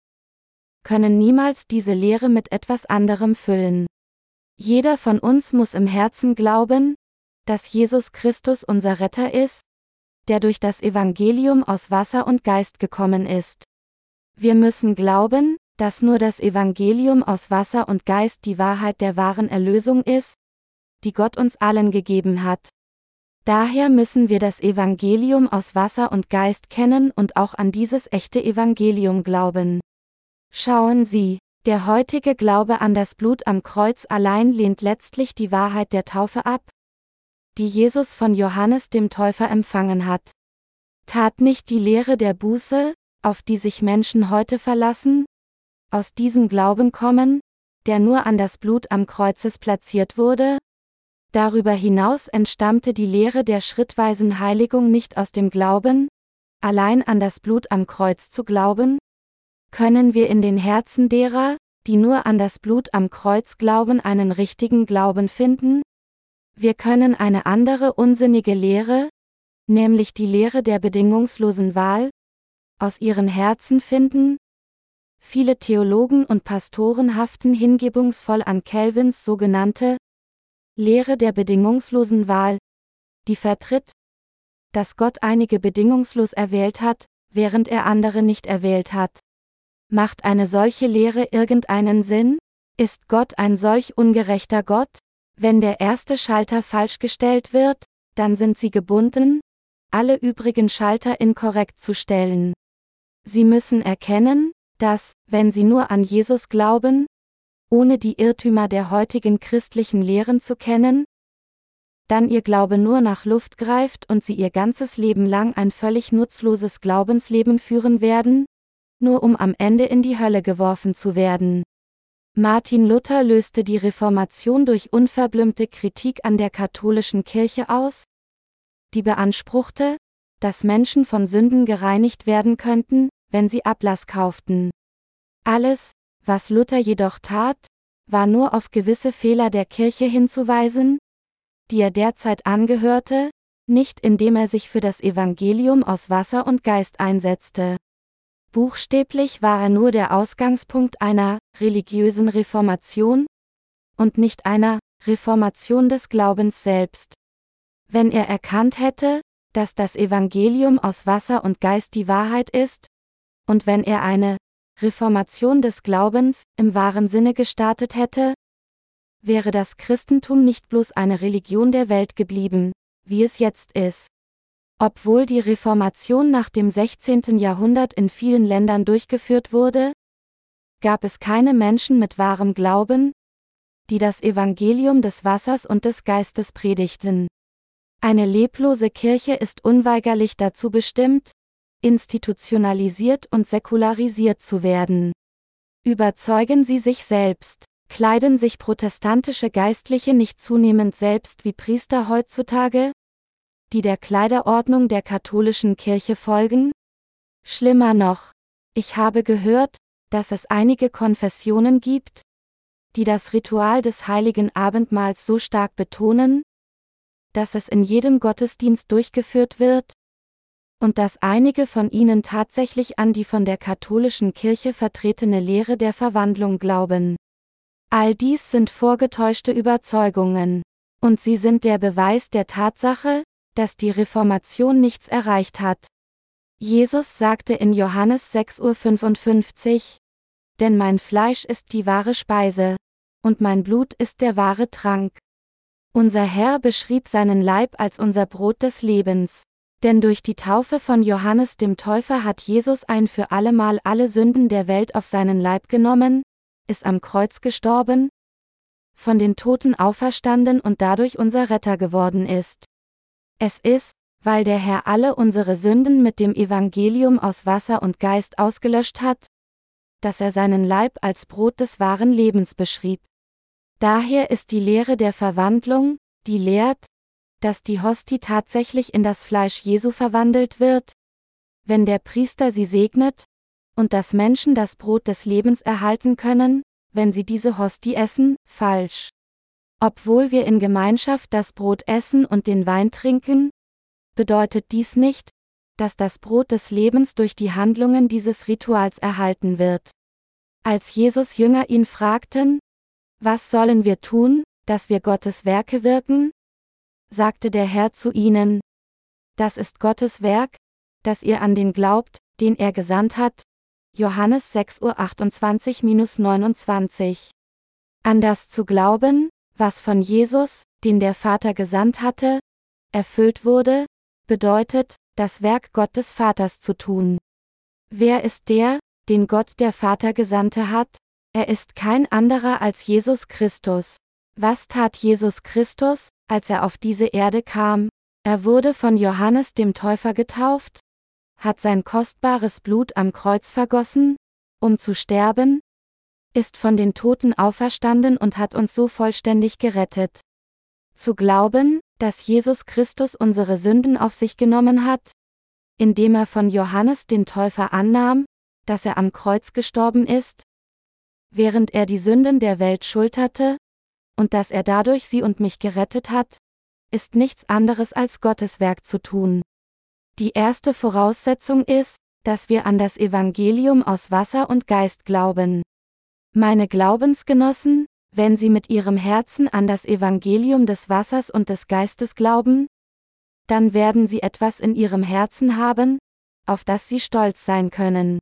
können niemals diese Lehre mit etwas anderem füllen. Jeder von uns muss im Herzen glauben, dass Jesus Christus unser Retter ist, der durch das Evangelium aus Wasser und Geist gekommen ist. Wir müssen glauben, dass nur das Evangelium aus Wasser und Geist die Wahrheit der wahren Erlösung ist, die Gott uns allen gegeben hat. Daher müssen wir das Evangelium aus Wasser und Geist kennen und auch an dieses echte Evangelium glauben. Schauen Sie, der heutige Glaube an das Blut am Kreuz allein lehnt letztlich die Wahrheit der Taufe ab, die Jesus von Johannes dem Täufer empfangen hat. Tat nicht die Lehre der Buße, auf die sich Menschen heute verlassen, aus diesem Glauben kommen, der nur an das Blut am Kreuzes platziert wurde? Darüber hinaus entstammte die Lehre der schrittweisen Heiligung nicht aus dem Glauben, allein an das Blut am Kreuz zu glauben? können wir in den Herzen derer, die nur an das Blut am Kreuz glauben, einen richtigen Glauben finden? Wir können eine andere unsinnige Lehre, nämlich die Lehre der bedingungslosen Wahl, aus ihren Herzen finden? Viele Theologen und Pastoren haften hingebungsvoll an Calvins sogenannte Lehre der bedingungslosen Wahl, die vertritt, dass Gott einige bedingungslos erwählt hat, während er andere nicht erwählt hat. Macht eine solche Lehre irgendeinen Sinn? Ist Gott ein solch ungerechter Gott? Wenn der erste Schalter falsch gestellt wird, dann sind sie gebunden, alle übrigen Schalter inkorrekt zu stellen. Sie müssen erkennen, dass, wenn sie nur an Jesus glauben, ohne die Irrtümer der heutigen christlichen Lehren zu kennen, dann ihr Glaube nur nach Luft greift und sie ihr ganzes Leben lang ein völlig nutzloses Glaubensleben führen werden, nur um am Ende in die Hölle geworfen zu werden. Martin Luther löste die Reformation durch unverblümte Kritik an der katholischen Kirche aus, die beanspruchte, dass Menschen von Sünden gereinigt werden könnten, wenn sie Ablass kauften. Alles, was Luther jedoch tat, war nur auf gewisse Fehler der Kirche hinzuweisen, die er derzeit angehörte, nicht indem er sich für das Evangelium aus Wasser und Geist einsetzte. Buchstäblich war er nur der Ausgangspunkt einer religiösen Reformation und nicht einer Reformation des Glaubens selbst. Wenn er erkannt hätte, dass das Evangelium aus Wasser und Geist die Wahrheit ist, und wenn er eine Reformation des Glaubens im wahren Sinne gestartet hätte, wäre das Christentum nicht bloß eine Religion der Welt geblieben, wie es jetzt ist. Obwohl die Reformation nach dem 16. Jahrhundert in vielen Ländern durchgeführt wurde, gab es keine Menschen mit wahrem Glauben, die das Evangelium des Wassers und des Geistes predigten. Eine leblose Kirche ist unweigerlich dazu bestimmt, institutionalisiert und säkularisiert zu werden. Überzeugen Sie sich selbst. Kleiden sich protestantische Geistliche nicht zunehmend selbst wie Priester heutzutage, die der Kleiderordnung der katholischen Kirche folgen? Schlimmer noch, ich habe gehört, dass es einige Konfessionen gibt, die das Ritual des heiligen Abendmahls so stark betonen, dass es in jedem Gottesdienst durchgeführt wird, und dass einige von ihnen tatsächlich an die von der katholischen Kirche vertretene Lehre der Verwandlung glauben. All dies sind vorgetäuschte Überzeugungen. Und sie sind der Beweis der Tatsache, dass die Reformation nichts erreicht hat. Jesus sagte in Johannes 6.55 Uhr, Denn mein Fleisch ist die wahre Speise, und mein Blut ist der wahre Trank. Unser Herr beschrieb seinen Leib als unser Brot des Lebens. Denn durch die Taufe von Johannes dem Täufer hat Jesus ein für allemal alle Sünden der Welt auf seinen Leib genommen, ist am Kreuz gestorben, von den Toten auferstanden und dadurch unser Retter geworden ist. Es ist, weil der Herr alle unsere Sünden mit dem Evangelium aus Wasser und Geist ausgelöscht hat, dass er seinen Leib als Brot des wahren Lebens beschrieb. Daher ist die Lehre der Verwandlung, die lehrt, dass die Hostie tatsächlich in das Fleisch Jesu verwandelt wird, wenn der Priester sie segnet, und dass Menschen das Brot des Lebens erhalten können, wenn sie diese Hostie essen, falsch. Obwohl wir in Gemeinschaft das Brot essen und den Wein trinken, bedeutet dies nicht, dass das Brot des Lebens durch die Handlungen dieses Rituals erhalten wird. Als Jesus Jünger ihn fragten, was sollen wir tun, dass wir Gottes Werke wirken? sagte der Herr zu ihnen, das ist Gottes Werk, dass ihr an den glaubt, den er gesandt hat, Johannes 6.28-29. An das zu glauben, was von Jesus, den der Vater gesandt hatte, erfüllt wurde, bedeutet, das Werk Gottes Vaters zu tun. Wer ist der, den Gott der Vater gesandte hat? Er ist kein anderer als Jesus Christus. Was tat Jesus Christus, als er auf diese Erde kam? Er wurde von Johannes dem Täufer getauft, hat sein kostbares Blut am Kreuz vergossen, um zu sterben, ist von den Toten auferstanden und hat uns so vollständig gerettet. Zu glauben, dass Jesus Christus unsere Sünden auf sich genommen hat, indem er von Johannes den Täufer annahm, dass er am Kreuz gestorben ist? Während er die Sünden der Welt schulterte? Und dass er dadurch sie und mich gerettet hat? Ist nichts anderes als Gottes Werk zu tun. Die erste Voraussetzung ist, dass wir an das Evangelium aus Wasser und Geist glauben. Meine Glaubensgenossen, wenn sie mit ihrem Herzen an das Evangelium des Wassers und des Geistes glauben, dann werden sie etwas in ihrem Herzen haben, auf das sie stolz sein können.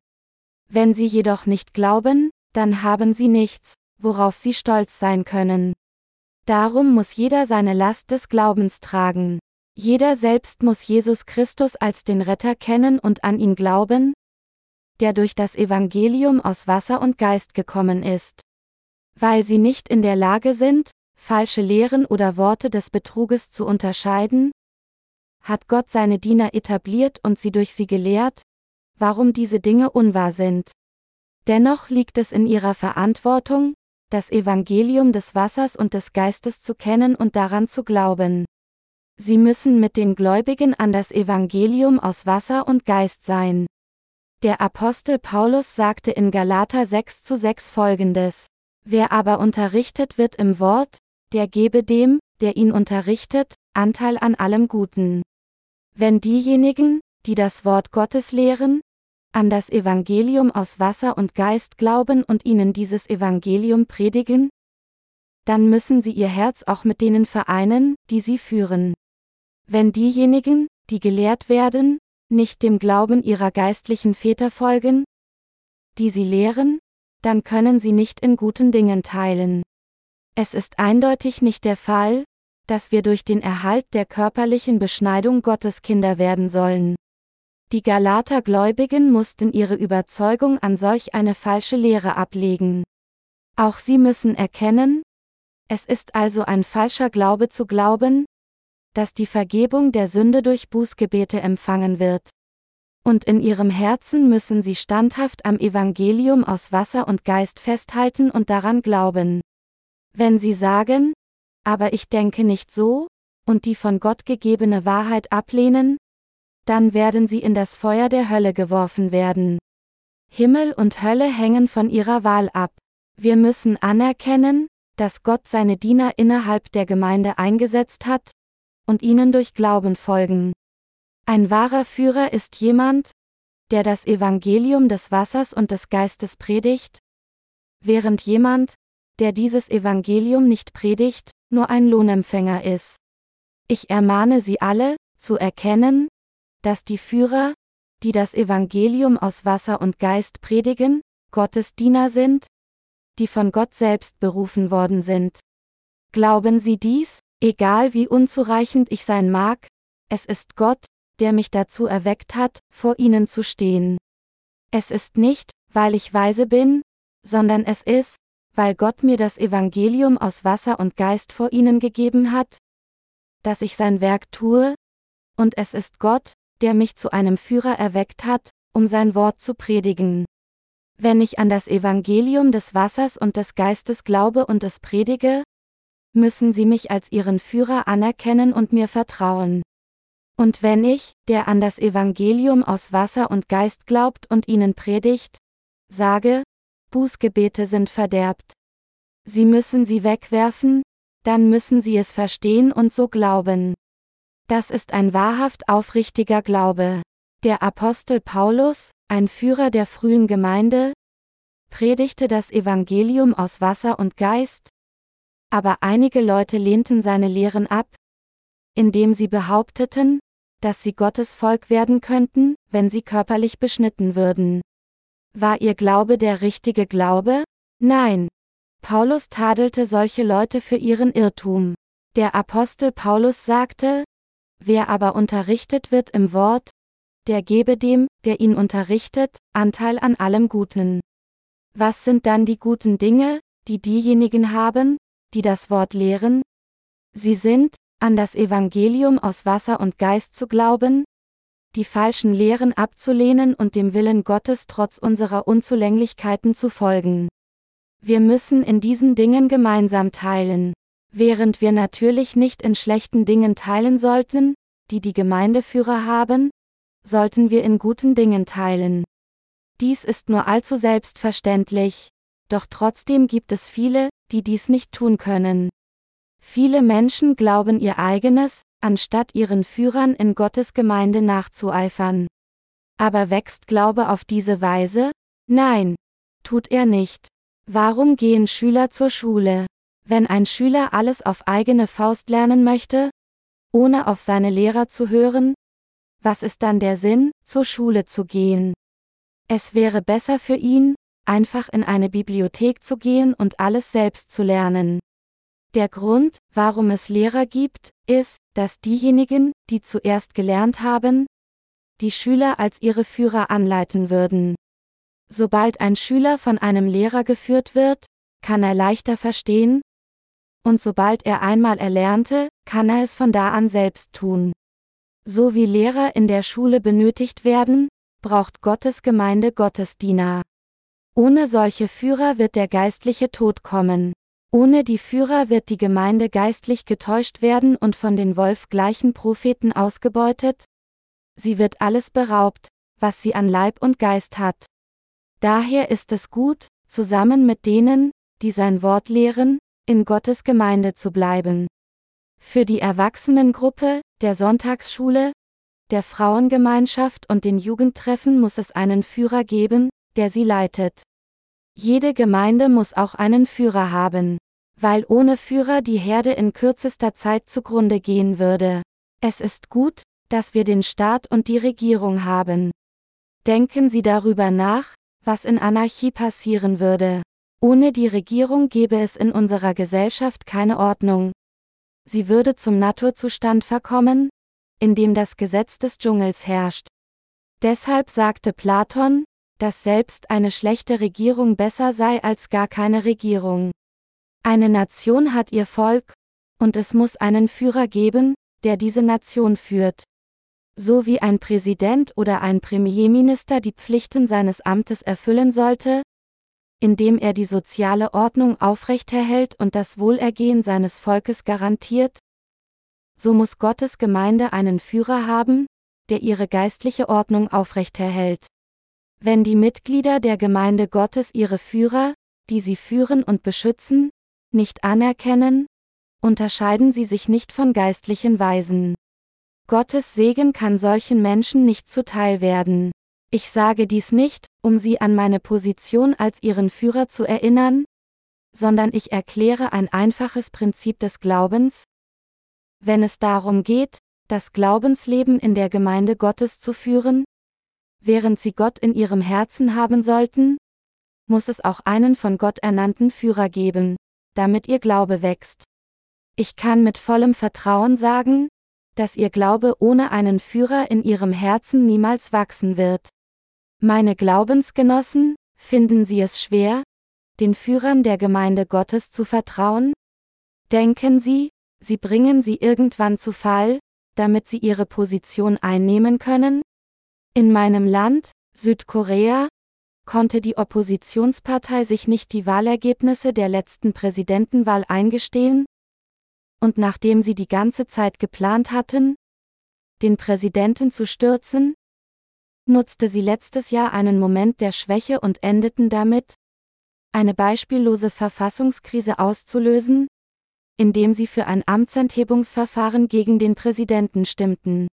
Wenn sie jedoch nicht glauben, dann haben sie nichts, worauf sie stolz sein können. Darum muss jeder seine Last des Glaubens tragen. Jeder selbst muss Jesus Christus als den Retter kennen und an ihn glauben, der durch das Evangelium aus Wasser und Geist gekommen ist. Weil sie nicht in der Lage sind, falsche Lehren oder Worte des Betruges zu unterscheiden, hat Gott seine Diener etabliert und sie durch sie gelehrt, warum diese Dinge unwahr sind. Dennoch liegt es in ihrer Verantwortung, das Evangelium des Wassers und des Geistes zu kennen und daran zu glauben. Sie müssen mit den Gläubigen an das Evangelium aus Wasser und Geist sein. Der Apostel Paulus sagte in Galater 6 zu 6 folgendes. Wer aber unterrichtet wird im Wort, der gebe dem, der ihn unterrichtet, Anteil an allem Guten. Wenn diejenigen, die das Wort Gottes lehren, an das Evangelium aus Wasser und Geist glauben und ihnen dieses Evangelium predigen, dann müssen sie ihr Herz auch mit denen vereinen, die sie führen. Wenn diejenigen, die gelehrt werden, nicht dem Glauben ihrer geistlichen Väter folgen, die sie lehren, dann können sie nicht in guten Dingen teilen. Es ist eindeutig nicht der Fall, dass wir durch den Erhalt der körperlichen Beschneidung Gottes Kinder werden sollen. Die Galater Gläubigen mussten ihre Überzeugung an solch eine falsche Lehre ablegen. Auch sie müssen erkennen, es ist also ein falscher Glaube zu glauben, dass die Vergebung der Sünde durch Bußgebete empfangen wird. Und in ihrem Herzen müssen sie standhaft am Evangelium aus Wasser und Geist festhalten und daran glauben. Wenn sie sagen, aber ich denke nicht so, und die von Gott gegebene Wahrheit ablehnen, dann werden sie in das Feuer der Hölle geworfen werden. Himmel und Hölle hängen von ihrer Wahl ab. Wir müssen anerkennen, dass Gott seine Diener innerhalb der Gemeinde eingesetzt hat, und ihnen durch Glauben folgen. Ein wahrer Führer ist jemand, der das Evangelium des Wassers und des Geistes predigt, während jemand, der dieses Evangelium nicht predigt, nur ein Lohnempfänger ist. Ich ermahne Sie alle, zu erkennen, dass die Führer, die das Evangelium aus Wasser und Geist predigen, Gottes Diener sind, die von Gott selbst berufen worden sind. Glauben Sie dies? Egal wie unzureichend ich sein mag, es ist Gott, der mich dazu erweckt hat, vor ihnen zu stehen. Es ist nicht, weil ich weise bin, sondern es ist, weil Gott mir das Evangelium aus Wasser und Geist vor ihnen gegeben hat, dass ich sein Werk tue, und es ist Gott, der mich zu einem Führer erweckt hat, um sein Wort zu predigen. Wenn ich an das Evangelium des Wassers und des Geistes glaube und es predige, müssen sie mich als ihren Führer anerkennen und mir vertrauen. Und wenn ich, der an das Evangelium aus Wasser und Geist glaubt und ihnen predigt, sage, Bußgebete sind verderbt. Sie müssen sie wegwerfen, dann müssen sie es verstehen und so glauben. Das ist ein wahrhaft aufrichtiger Glaube. Der Apostel Paulus, ein Führer der frühen Gemeinde, predigte das Evangelium aus Wasser und Geist, aber einige Leute lehnten seine Lehren ab, indem sie behaupteten, dass sie Gottes Volk werden könnten, wenn sie körperlich beschnitten würden. War ihr Glaube der richtige Glaube? Nein. Paulus tadelte solche Leute für ihren Irrtum. Der Apostel Paulus sagte, Wer aber unterrichtet wird im Wort, der gebe dem, der ihn unterrichtet, Anteil an allem Guten. Was sind dann die guten Dinge, die diejenigen haben, die das Wort lehren? Sie sind, an das Evangelium aus Wasser und Geist zu glauben, die falschen Lehren abzulehnen und dem Willen Gottes trotz unserer Unzulänglichkeiten zu folgen. Wir müssen in diesen Dingen gemeinsam teilen. Während wir natürlich nicht in schlechten Dingen teilen sollten, die die Gemeindeführer haben, sollten wir in guten Dingen teilen. Dies ist nur allzu selbstverständlich. Doch trotzdem gibt es viele, die dies nicht tun können. Viele Menschen glauben ihr eigenes, anstatt ihren Führern in Gottes Gemeinde nachzueifern. Aber wächst Glaube auf diese Weise? Nein, tut er nicht. Warum gehen Schüler zur Schule? Wenn ein Schüler alles auf eigene Faust lernen möchte, ohne auf seine Lehrer zu hören, was ist dann der Sinn, zur Schule zu gehen? Es wäre besser für ihn, einfach in eine Bibliothek zu gehen und alles selbst zu lernen. Der Grund, warum es Lehrer gibt, ist, dass diejenigen, die zuerst gelernt haben, die Schüler als ihre Führer anleiten würden. Sobald ein Schüler von einem Lehrer geführt wird, kann er leichter verstehen, und sobald er einmal erlernte, kann er es von da an selbst tun. So wie Lehrer in der Schule benötigt werden, braucht Gottes Gemeinde Gottesdiener. Ohne solche Führer wird der geistliche Tod kommen. Ohne die Führer wird die Gemeinde geistlich getäuscht werden und von den wolfgleichen Propheten ausgebeutet. Sie wird alles beraubt, was sie an Leib und Geist hat. Daher ist es gut, zusammen mit denen, die sein Wort lehren, in Gottes Gemeinde zu bleiben. Für die Erwachsenengruppe, der Sonntagsschule, der Frauengemeinschaft und den Jugendtreffen muss es einen Führer geben, der sie leitet. Jede Gemeinde muss auch einen Führer haben. Weil ohne Führer die Herde in kürzester Zeit zugrunde gehen würde. Es ist gut, dass wir den Staat und die Regierung haben. Denken Sie darüber nach, was in Anarchie passieren würde. Ohne die Regierung gäbe es in unserer Gesellschaft keine Ordnung. Sie würde zum Naturzustand verkommen, in dem das Gesetz des Dschungels herrscht. Deshalb sagte Platon, dass selbst eine schlechte Regierung besser sei als gar keine Regierung. Eine Nation hat ihr Volk, und es muss einen Führer geben, der diese Nation führt. So wie ein Präsident oder ein Premierminister die Pflichten seines Amtes erfüllen sollte, indem er die soziale Ordnung aufrechterhält und das Wohlergehen seines Volkes garantiert, so muss Gottes Gemeinde einen Führer haben, der ihre geistliche Ordnung aufrechterhält. Wenn die Mitglieder der Gemeinde Gottes ihre Führer, die sie führen und beschützen, nicht anerkennen, unterscheiden sie sich nicht von geistlichen Weisen. Gottes Segen kann solchen Menschen nicht zuteil werden. Ich sage dies nicht, um sie an meine Position als ihren Führer zu erinnern, sondern ich erkläre ein einfaches Prinzip des Glaubens. Wenn es darum geht, das Glaubensleben in der Gemeinde Gottes zu führen, während sie Gott in ihrem Herzen haben sollten? Muss es auch einen von Gott ernannten Führer geben, damit ihr Glaube wächst. Ich kann mit vollem Vertrauen sagen, dass ihr Glaube ohne einen Führer in ihrem Herzen niemals wachsen wird. Meine Glaubensgenossen, finden Sie es schwer, den Führern der Gemeinde Gottes zu vertrauen? Denken Sie, Sie bringen sie irgendwann zu Fall, damit sie ihre Position einnehmen können? In meinem Land, Südkorea, konnte die Oppositionspartei sich nicht die Wahlergebnisse der letzten Präsidentenwahl eingestehen? Und nachdem sie die ganze Zeit geplant hatten, den Präsidenten zu stürzen, nutzte sie letztes Jahr einen Moment der Schwäche und endeten damit, eine beispiellose Verfassungskrise auszulösen, indem sie für ein Amtsenthebungsverfahren gegen den Präsidenten stimmten.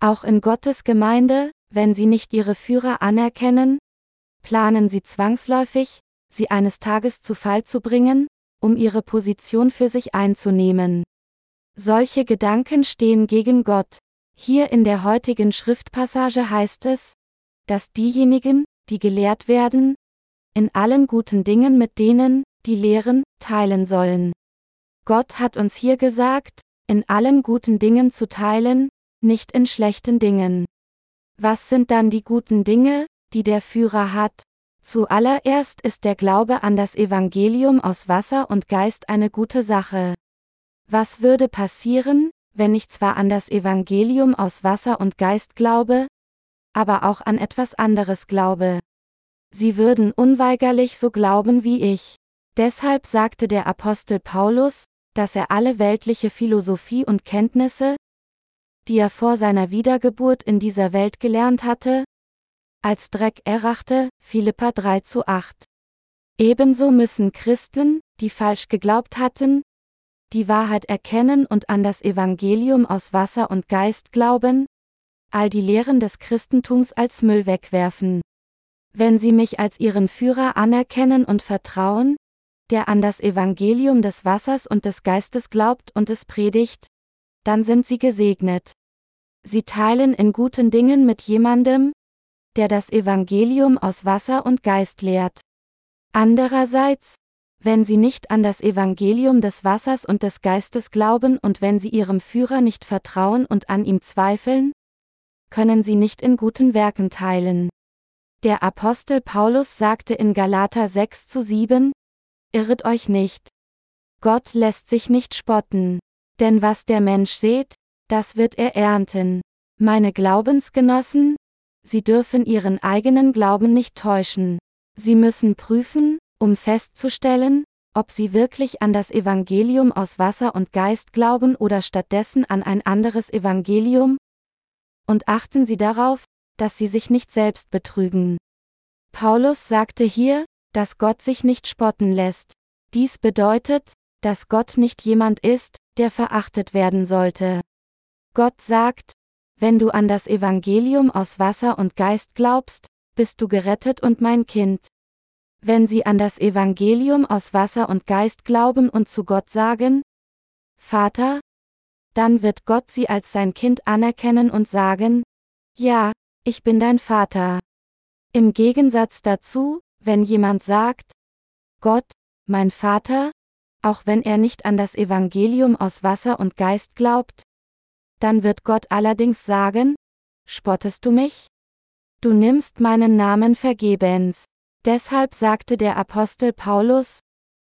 Auch in Gottes Gemeinde, wenn sie nicht ihre Führer anerkennen, planen sie zwangsläufig, sie eines Tages zu Fall zu bringen, um ihre Position für sich einzunehmen. Solche Gedanken stehen gegen Gott. Hier in der heutigen Schriftpassage heißt es, dass diejenigen, die gelehrt werden, in allen guten Dingen mit denen, die lehren, teilen sollen. Gott hat uns hier gesagt, in allen guten Dingen zu teilen, nicht in schlechten Dingen. Was sind dann die guten Dinge, die der Führer hat? Zuallererst ist der Glaube an das Evangelium aus Wasser und Geist eine gute Sache. Was würde passieren, wenn ich zwar an das Evangelium aus Wasser und Geist glaube, aber auch an etwas anderes glaube? Sie würden unweigerlich so glauben wie ich. Deshalb sagte der Apostel Paulus, dass er alle weltliche Philosophie und Kenntnisse, die er vor seiner Wiedergeburt in dieser Welt gelernt hatte, als Dreck erachte, Philippa 3 zu 8. Ebenso müssen Christen, die falsch geglaubt hatten, die Wahrheit erkennen und an das Evangelium aus Wasser und Geist glauben, all die Lehren des Christentums als Müll wegwerfen. Wenn sie mich als ihren Führer anerkennen und vertrauen, der an das Evangelium des Wassers und des Geistes glaubt und es predigt, dann sind sie gesegnet. Sie teilen in guten Dingen mit jemandem, der das Evangelium aus Wasser und Geist lehrt. Andererseits, wenn sie nicht an das Evangelium des Wassers und des Geistes glauben und wenn sie ihrem Führer nicht vertrauen und an ihm zweifeln, können sie nicht in guten Werken teilen. Der Apostel Paulus sagte in Galater 6 zu 7, Irret euch nicht. Gott lässt sich nicht spotten. Denn was der Mensch sät, das wird er ernten. Meine Glaubensgenossen, Sie dürfen Ihren eigenen Glauben nicht täuschen. Sie müssen prüfen, um festzustellen, ob Sie wirklich an das Evangelium aus Wasser und Geist glauben oder stattdessen an ein anderes Evangelium. Und achten Sie darauf, dass Sie sich nicht selbst betrügen. Paulus sagte hier, dass Gott sich nicht spotten lässt. Dies bedeutet, dass Gott nicht jemand ist, der verachtet werden sollte. Gott sagt, wenn du an das Evangelium aus Wasser und Geist glaubst, bist du gerettet und mein Kind. Wenn sie an das Evangelium aus Wasser und Geist glauben und zu Gott sagen, Vater, dann wird Gott sie als sein Kind anerkennen und sagen, ja, ich bin dein Vater. Im Gegensatz dazu, wenn jemand sagt, Gott, mein Vater, auch wenn er nicht an das Evangelium aus Wasser und Geist glaubt? Dann wird Gott allerdings sagen, spottest du mich? Du nimmst meinen Namen vergebens. Deshalb sagte der Apostel Paulus,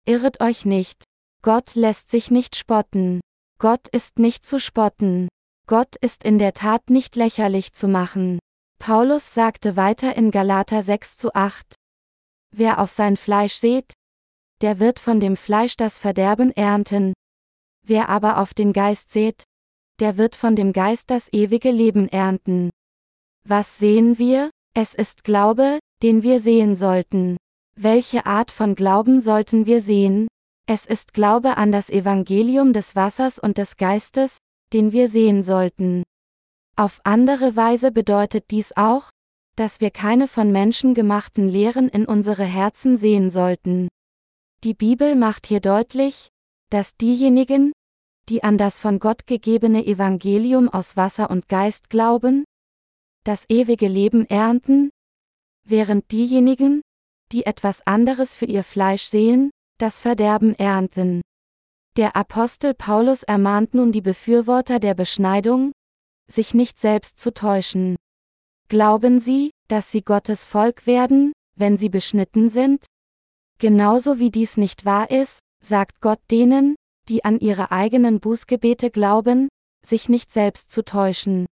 irret euch nicht. Gott lässt sich nicht spotten. Gott ist nicht zu spotten. Gott ist in der Tat nicht lächerlich zu machen. Paulus sagte weiter in Galater 6 zu 8. Wer auf sein Fleisch seht, der wird von dem Fleisch das Verderben ernten. Wer aber auf den Geist seht, der wird von dem Geist das ewige Leben ernten. Was sehen wir? Es ist Glaube, den wir sehen sollten. Welche Art von Glauben sollten wir sehen? Es ist Glaube an das Evangelium des Wassers und des Geistes, den wir sehen sollten. Auf andere Weise bedeutet dies auch, dass wir keine von Menschen gemachten Lehren in unsere Herzen sehen sollten. Die Bibel macht hier deutlich, dass diejenigen, die an das von Gott gegebene Evangelium aus Wasser und Geist glauben, das ewige Leben ernten, während diejenigen, die etwas anderes für ihr Fleisch sehen, das Verderben ernten. Der Apostel Paulus ermahnt nun die Befürworter der Beschneidung, sich nicht selbst zu täuschen. Glauben Sie, dass Sie Gottes Volk werden, wenn Sie beschnitten sind? Genauso wie dies nicht wahr ist, sagt Gott denen, die an ihre eigenen Bußgebete glauben, sich nicht selbst zu täuschen.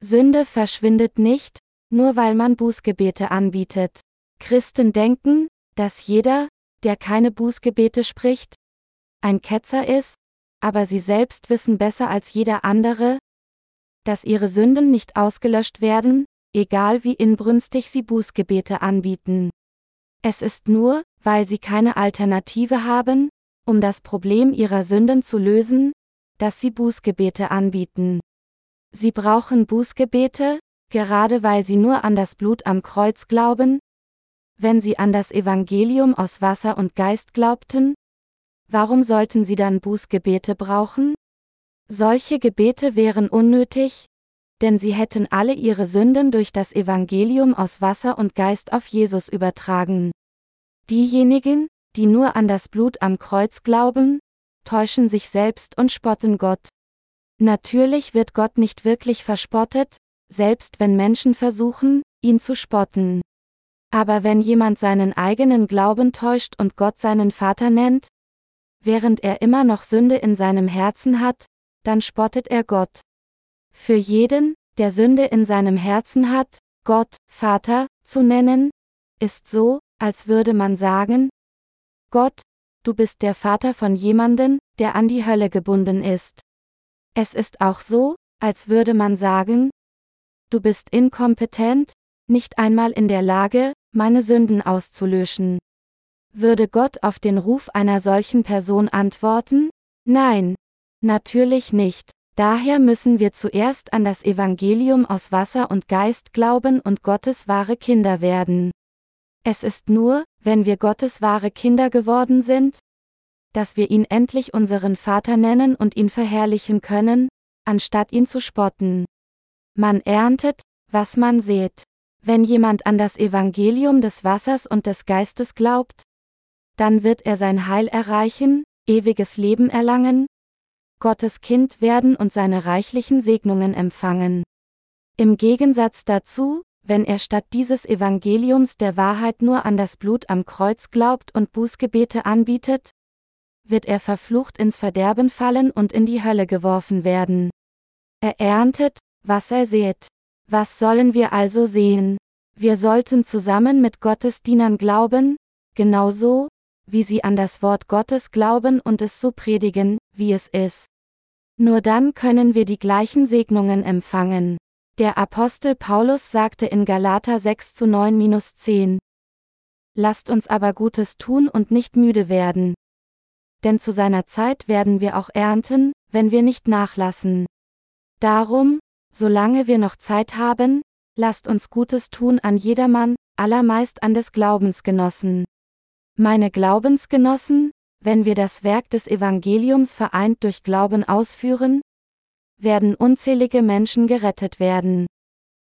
Sünde verschwindet nicht, nur weil man Bußgebete anbietet. Christen denken, dass jeder, der keine Bußgebete spricht, ein Ketzer ist, aber sie selbst wissen besser als jeder andere, dass ihre Sünden nicht ausgelöscht werden, egal wie inbrünstig sie Bußgebete anbieten. Es ist nur, weil sie keine Alternative haben, um das Problem ihrer Sünden zu lösen, dass sie Bußgebete anbieten. Sie brauchen Bußgebete, gerade weil sie nur an das Blut am Kreuz glauben? Wenn sie an das Evangelium aus Wasser und Geist glaubten? Warum sollten sie dann Bußgebete brauchen? Solche Gebete wären unnötig, denn sie hätten alle ihre Sünden durch das Evangelium aus Wasser und Geist auf Jesus übertragen. Diejenigen, die nur an das Blut am Kreuz glauben, täuschen sich selbst und spotten Gott. Natürlich wird Gott nicht wirklich verspottet, selbst wenn Menschen versuchen, ihn zu spotten. Aber wenn jemand seinen eigenen Glauben täuscht und Gott seinen Vater nennt, während er immer noch Sünde in seinem Herzen hat, dann spottet er Gott. Für jeden, der Sünde in seinem Herzen hat, Gott, Vater, zu nennen, ist so, als würde man sagen, Gott, du bist der Vater von jemanden, der an die Hölle gebunden ist. Es ist auch so, als würde man sagen, du bist inkompetent, nicht einmal in der Lage, meine Sünden auszulöschen. Würde Gott auf den Ruf einer solchen Person antworten? Nein. Natürlich nicht. Daher müssen wir zuerst an das Evangelium aus Wasser und Geist glauben und Gottes wahre Kinder werden. Es ist nur, wenn wir Gottes wahre Kinder geworden sind, dass wir ihn endlich unseren Vater nennen und ihn verherrlichen können, anstatt ihn zu spotten. Man erntet, was man sät. Wenn jemand an das Evangelium des Wassers und des Geistes glaubt, dann wird er sein Heil erreichen, ewiges Leben erlangen, Gottes Kind werden und seine reichlichen Segnungen empfangen. Im Gegensatz dazu, wenn er statt dieses Evangeliums der Wahrheit nur an das Blut am Kreuz glaubt und Bußgebete anbietet, wird er verflucht ins Verderben fallen und in die Hölle geworfen werden. Er erntet, was er sät. Was sollen wir also sehen? Wir sollten zusammen mit Gottes Dienern glauben, genauso, wie sie an das Wort Gottes glauben und es so predigen, wie es ist. Nur dann können wir die gleichen Segnungen empfangen. Der Apostel Paulus sagte in Galater 6 zu 9-10. Lasst uns aber Gutes tun und nicht müde werden. Denn zu seiner Zeit werden wir auch ernten, wenn wir nicht nachlassen. Darum, solange wir noch Zeit haben, lasst uns Gutes tun an jedermann, allermeist an des Glaubensgenossen. Meine Glaubensgenossen, wenn wir das Werk des Evangeliums vereint durch Glauben ausführen, werden unzählige Menschen gerettet werden.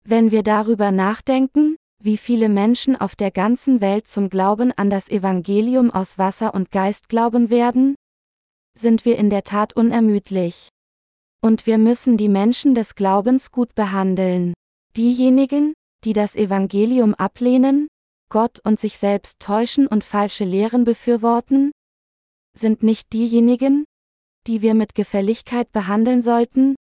Wenn wir darüber nachdenken, wie viele Menschen auf der ganzen Welt zum Glauben an das Evangelium aus Wasser und Geist glauben werden, sind wir in der Tat unermüdlich. Und wir müssen die Menschen des Glaubens gut behandeln. Diejenigen, die das Evangelium ablehnen, Gott und sich selbst täuschen und falsche Lehren befürworten, sind nicht diejenigen, die wir mit Gefälligkeit behandeln sollten,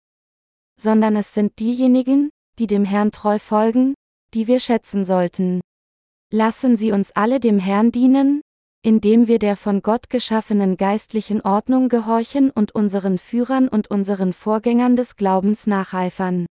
sondern es sind diejenigen, die dem Herrn treu folgen, die wir schätzen sollten. Lassen Sie uns alle dem Herrn dienen, indem wir der von Gott geschaffenen geistlichen Ordnung gehorchen und unseren Führern und unseren Vorgängern des Glaubens nacheifern.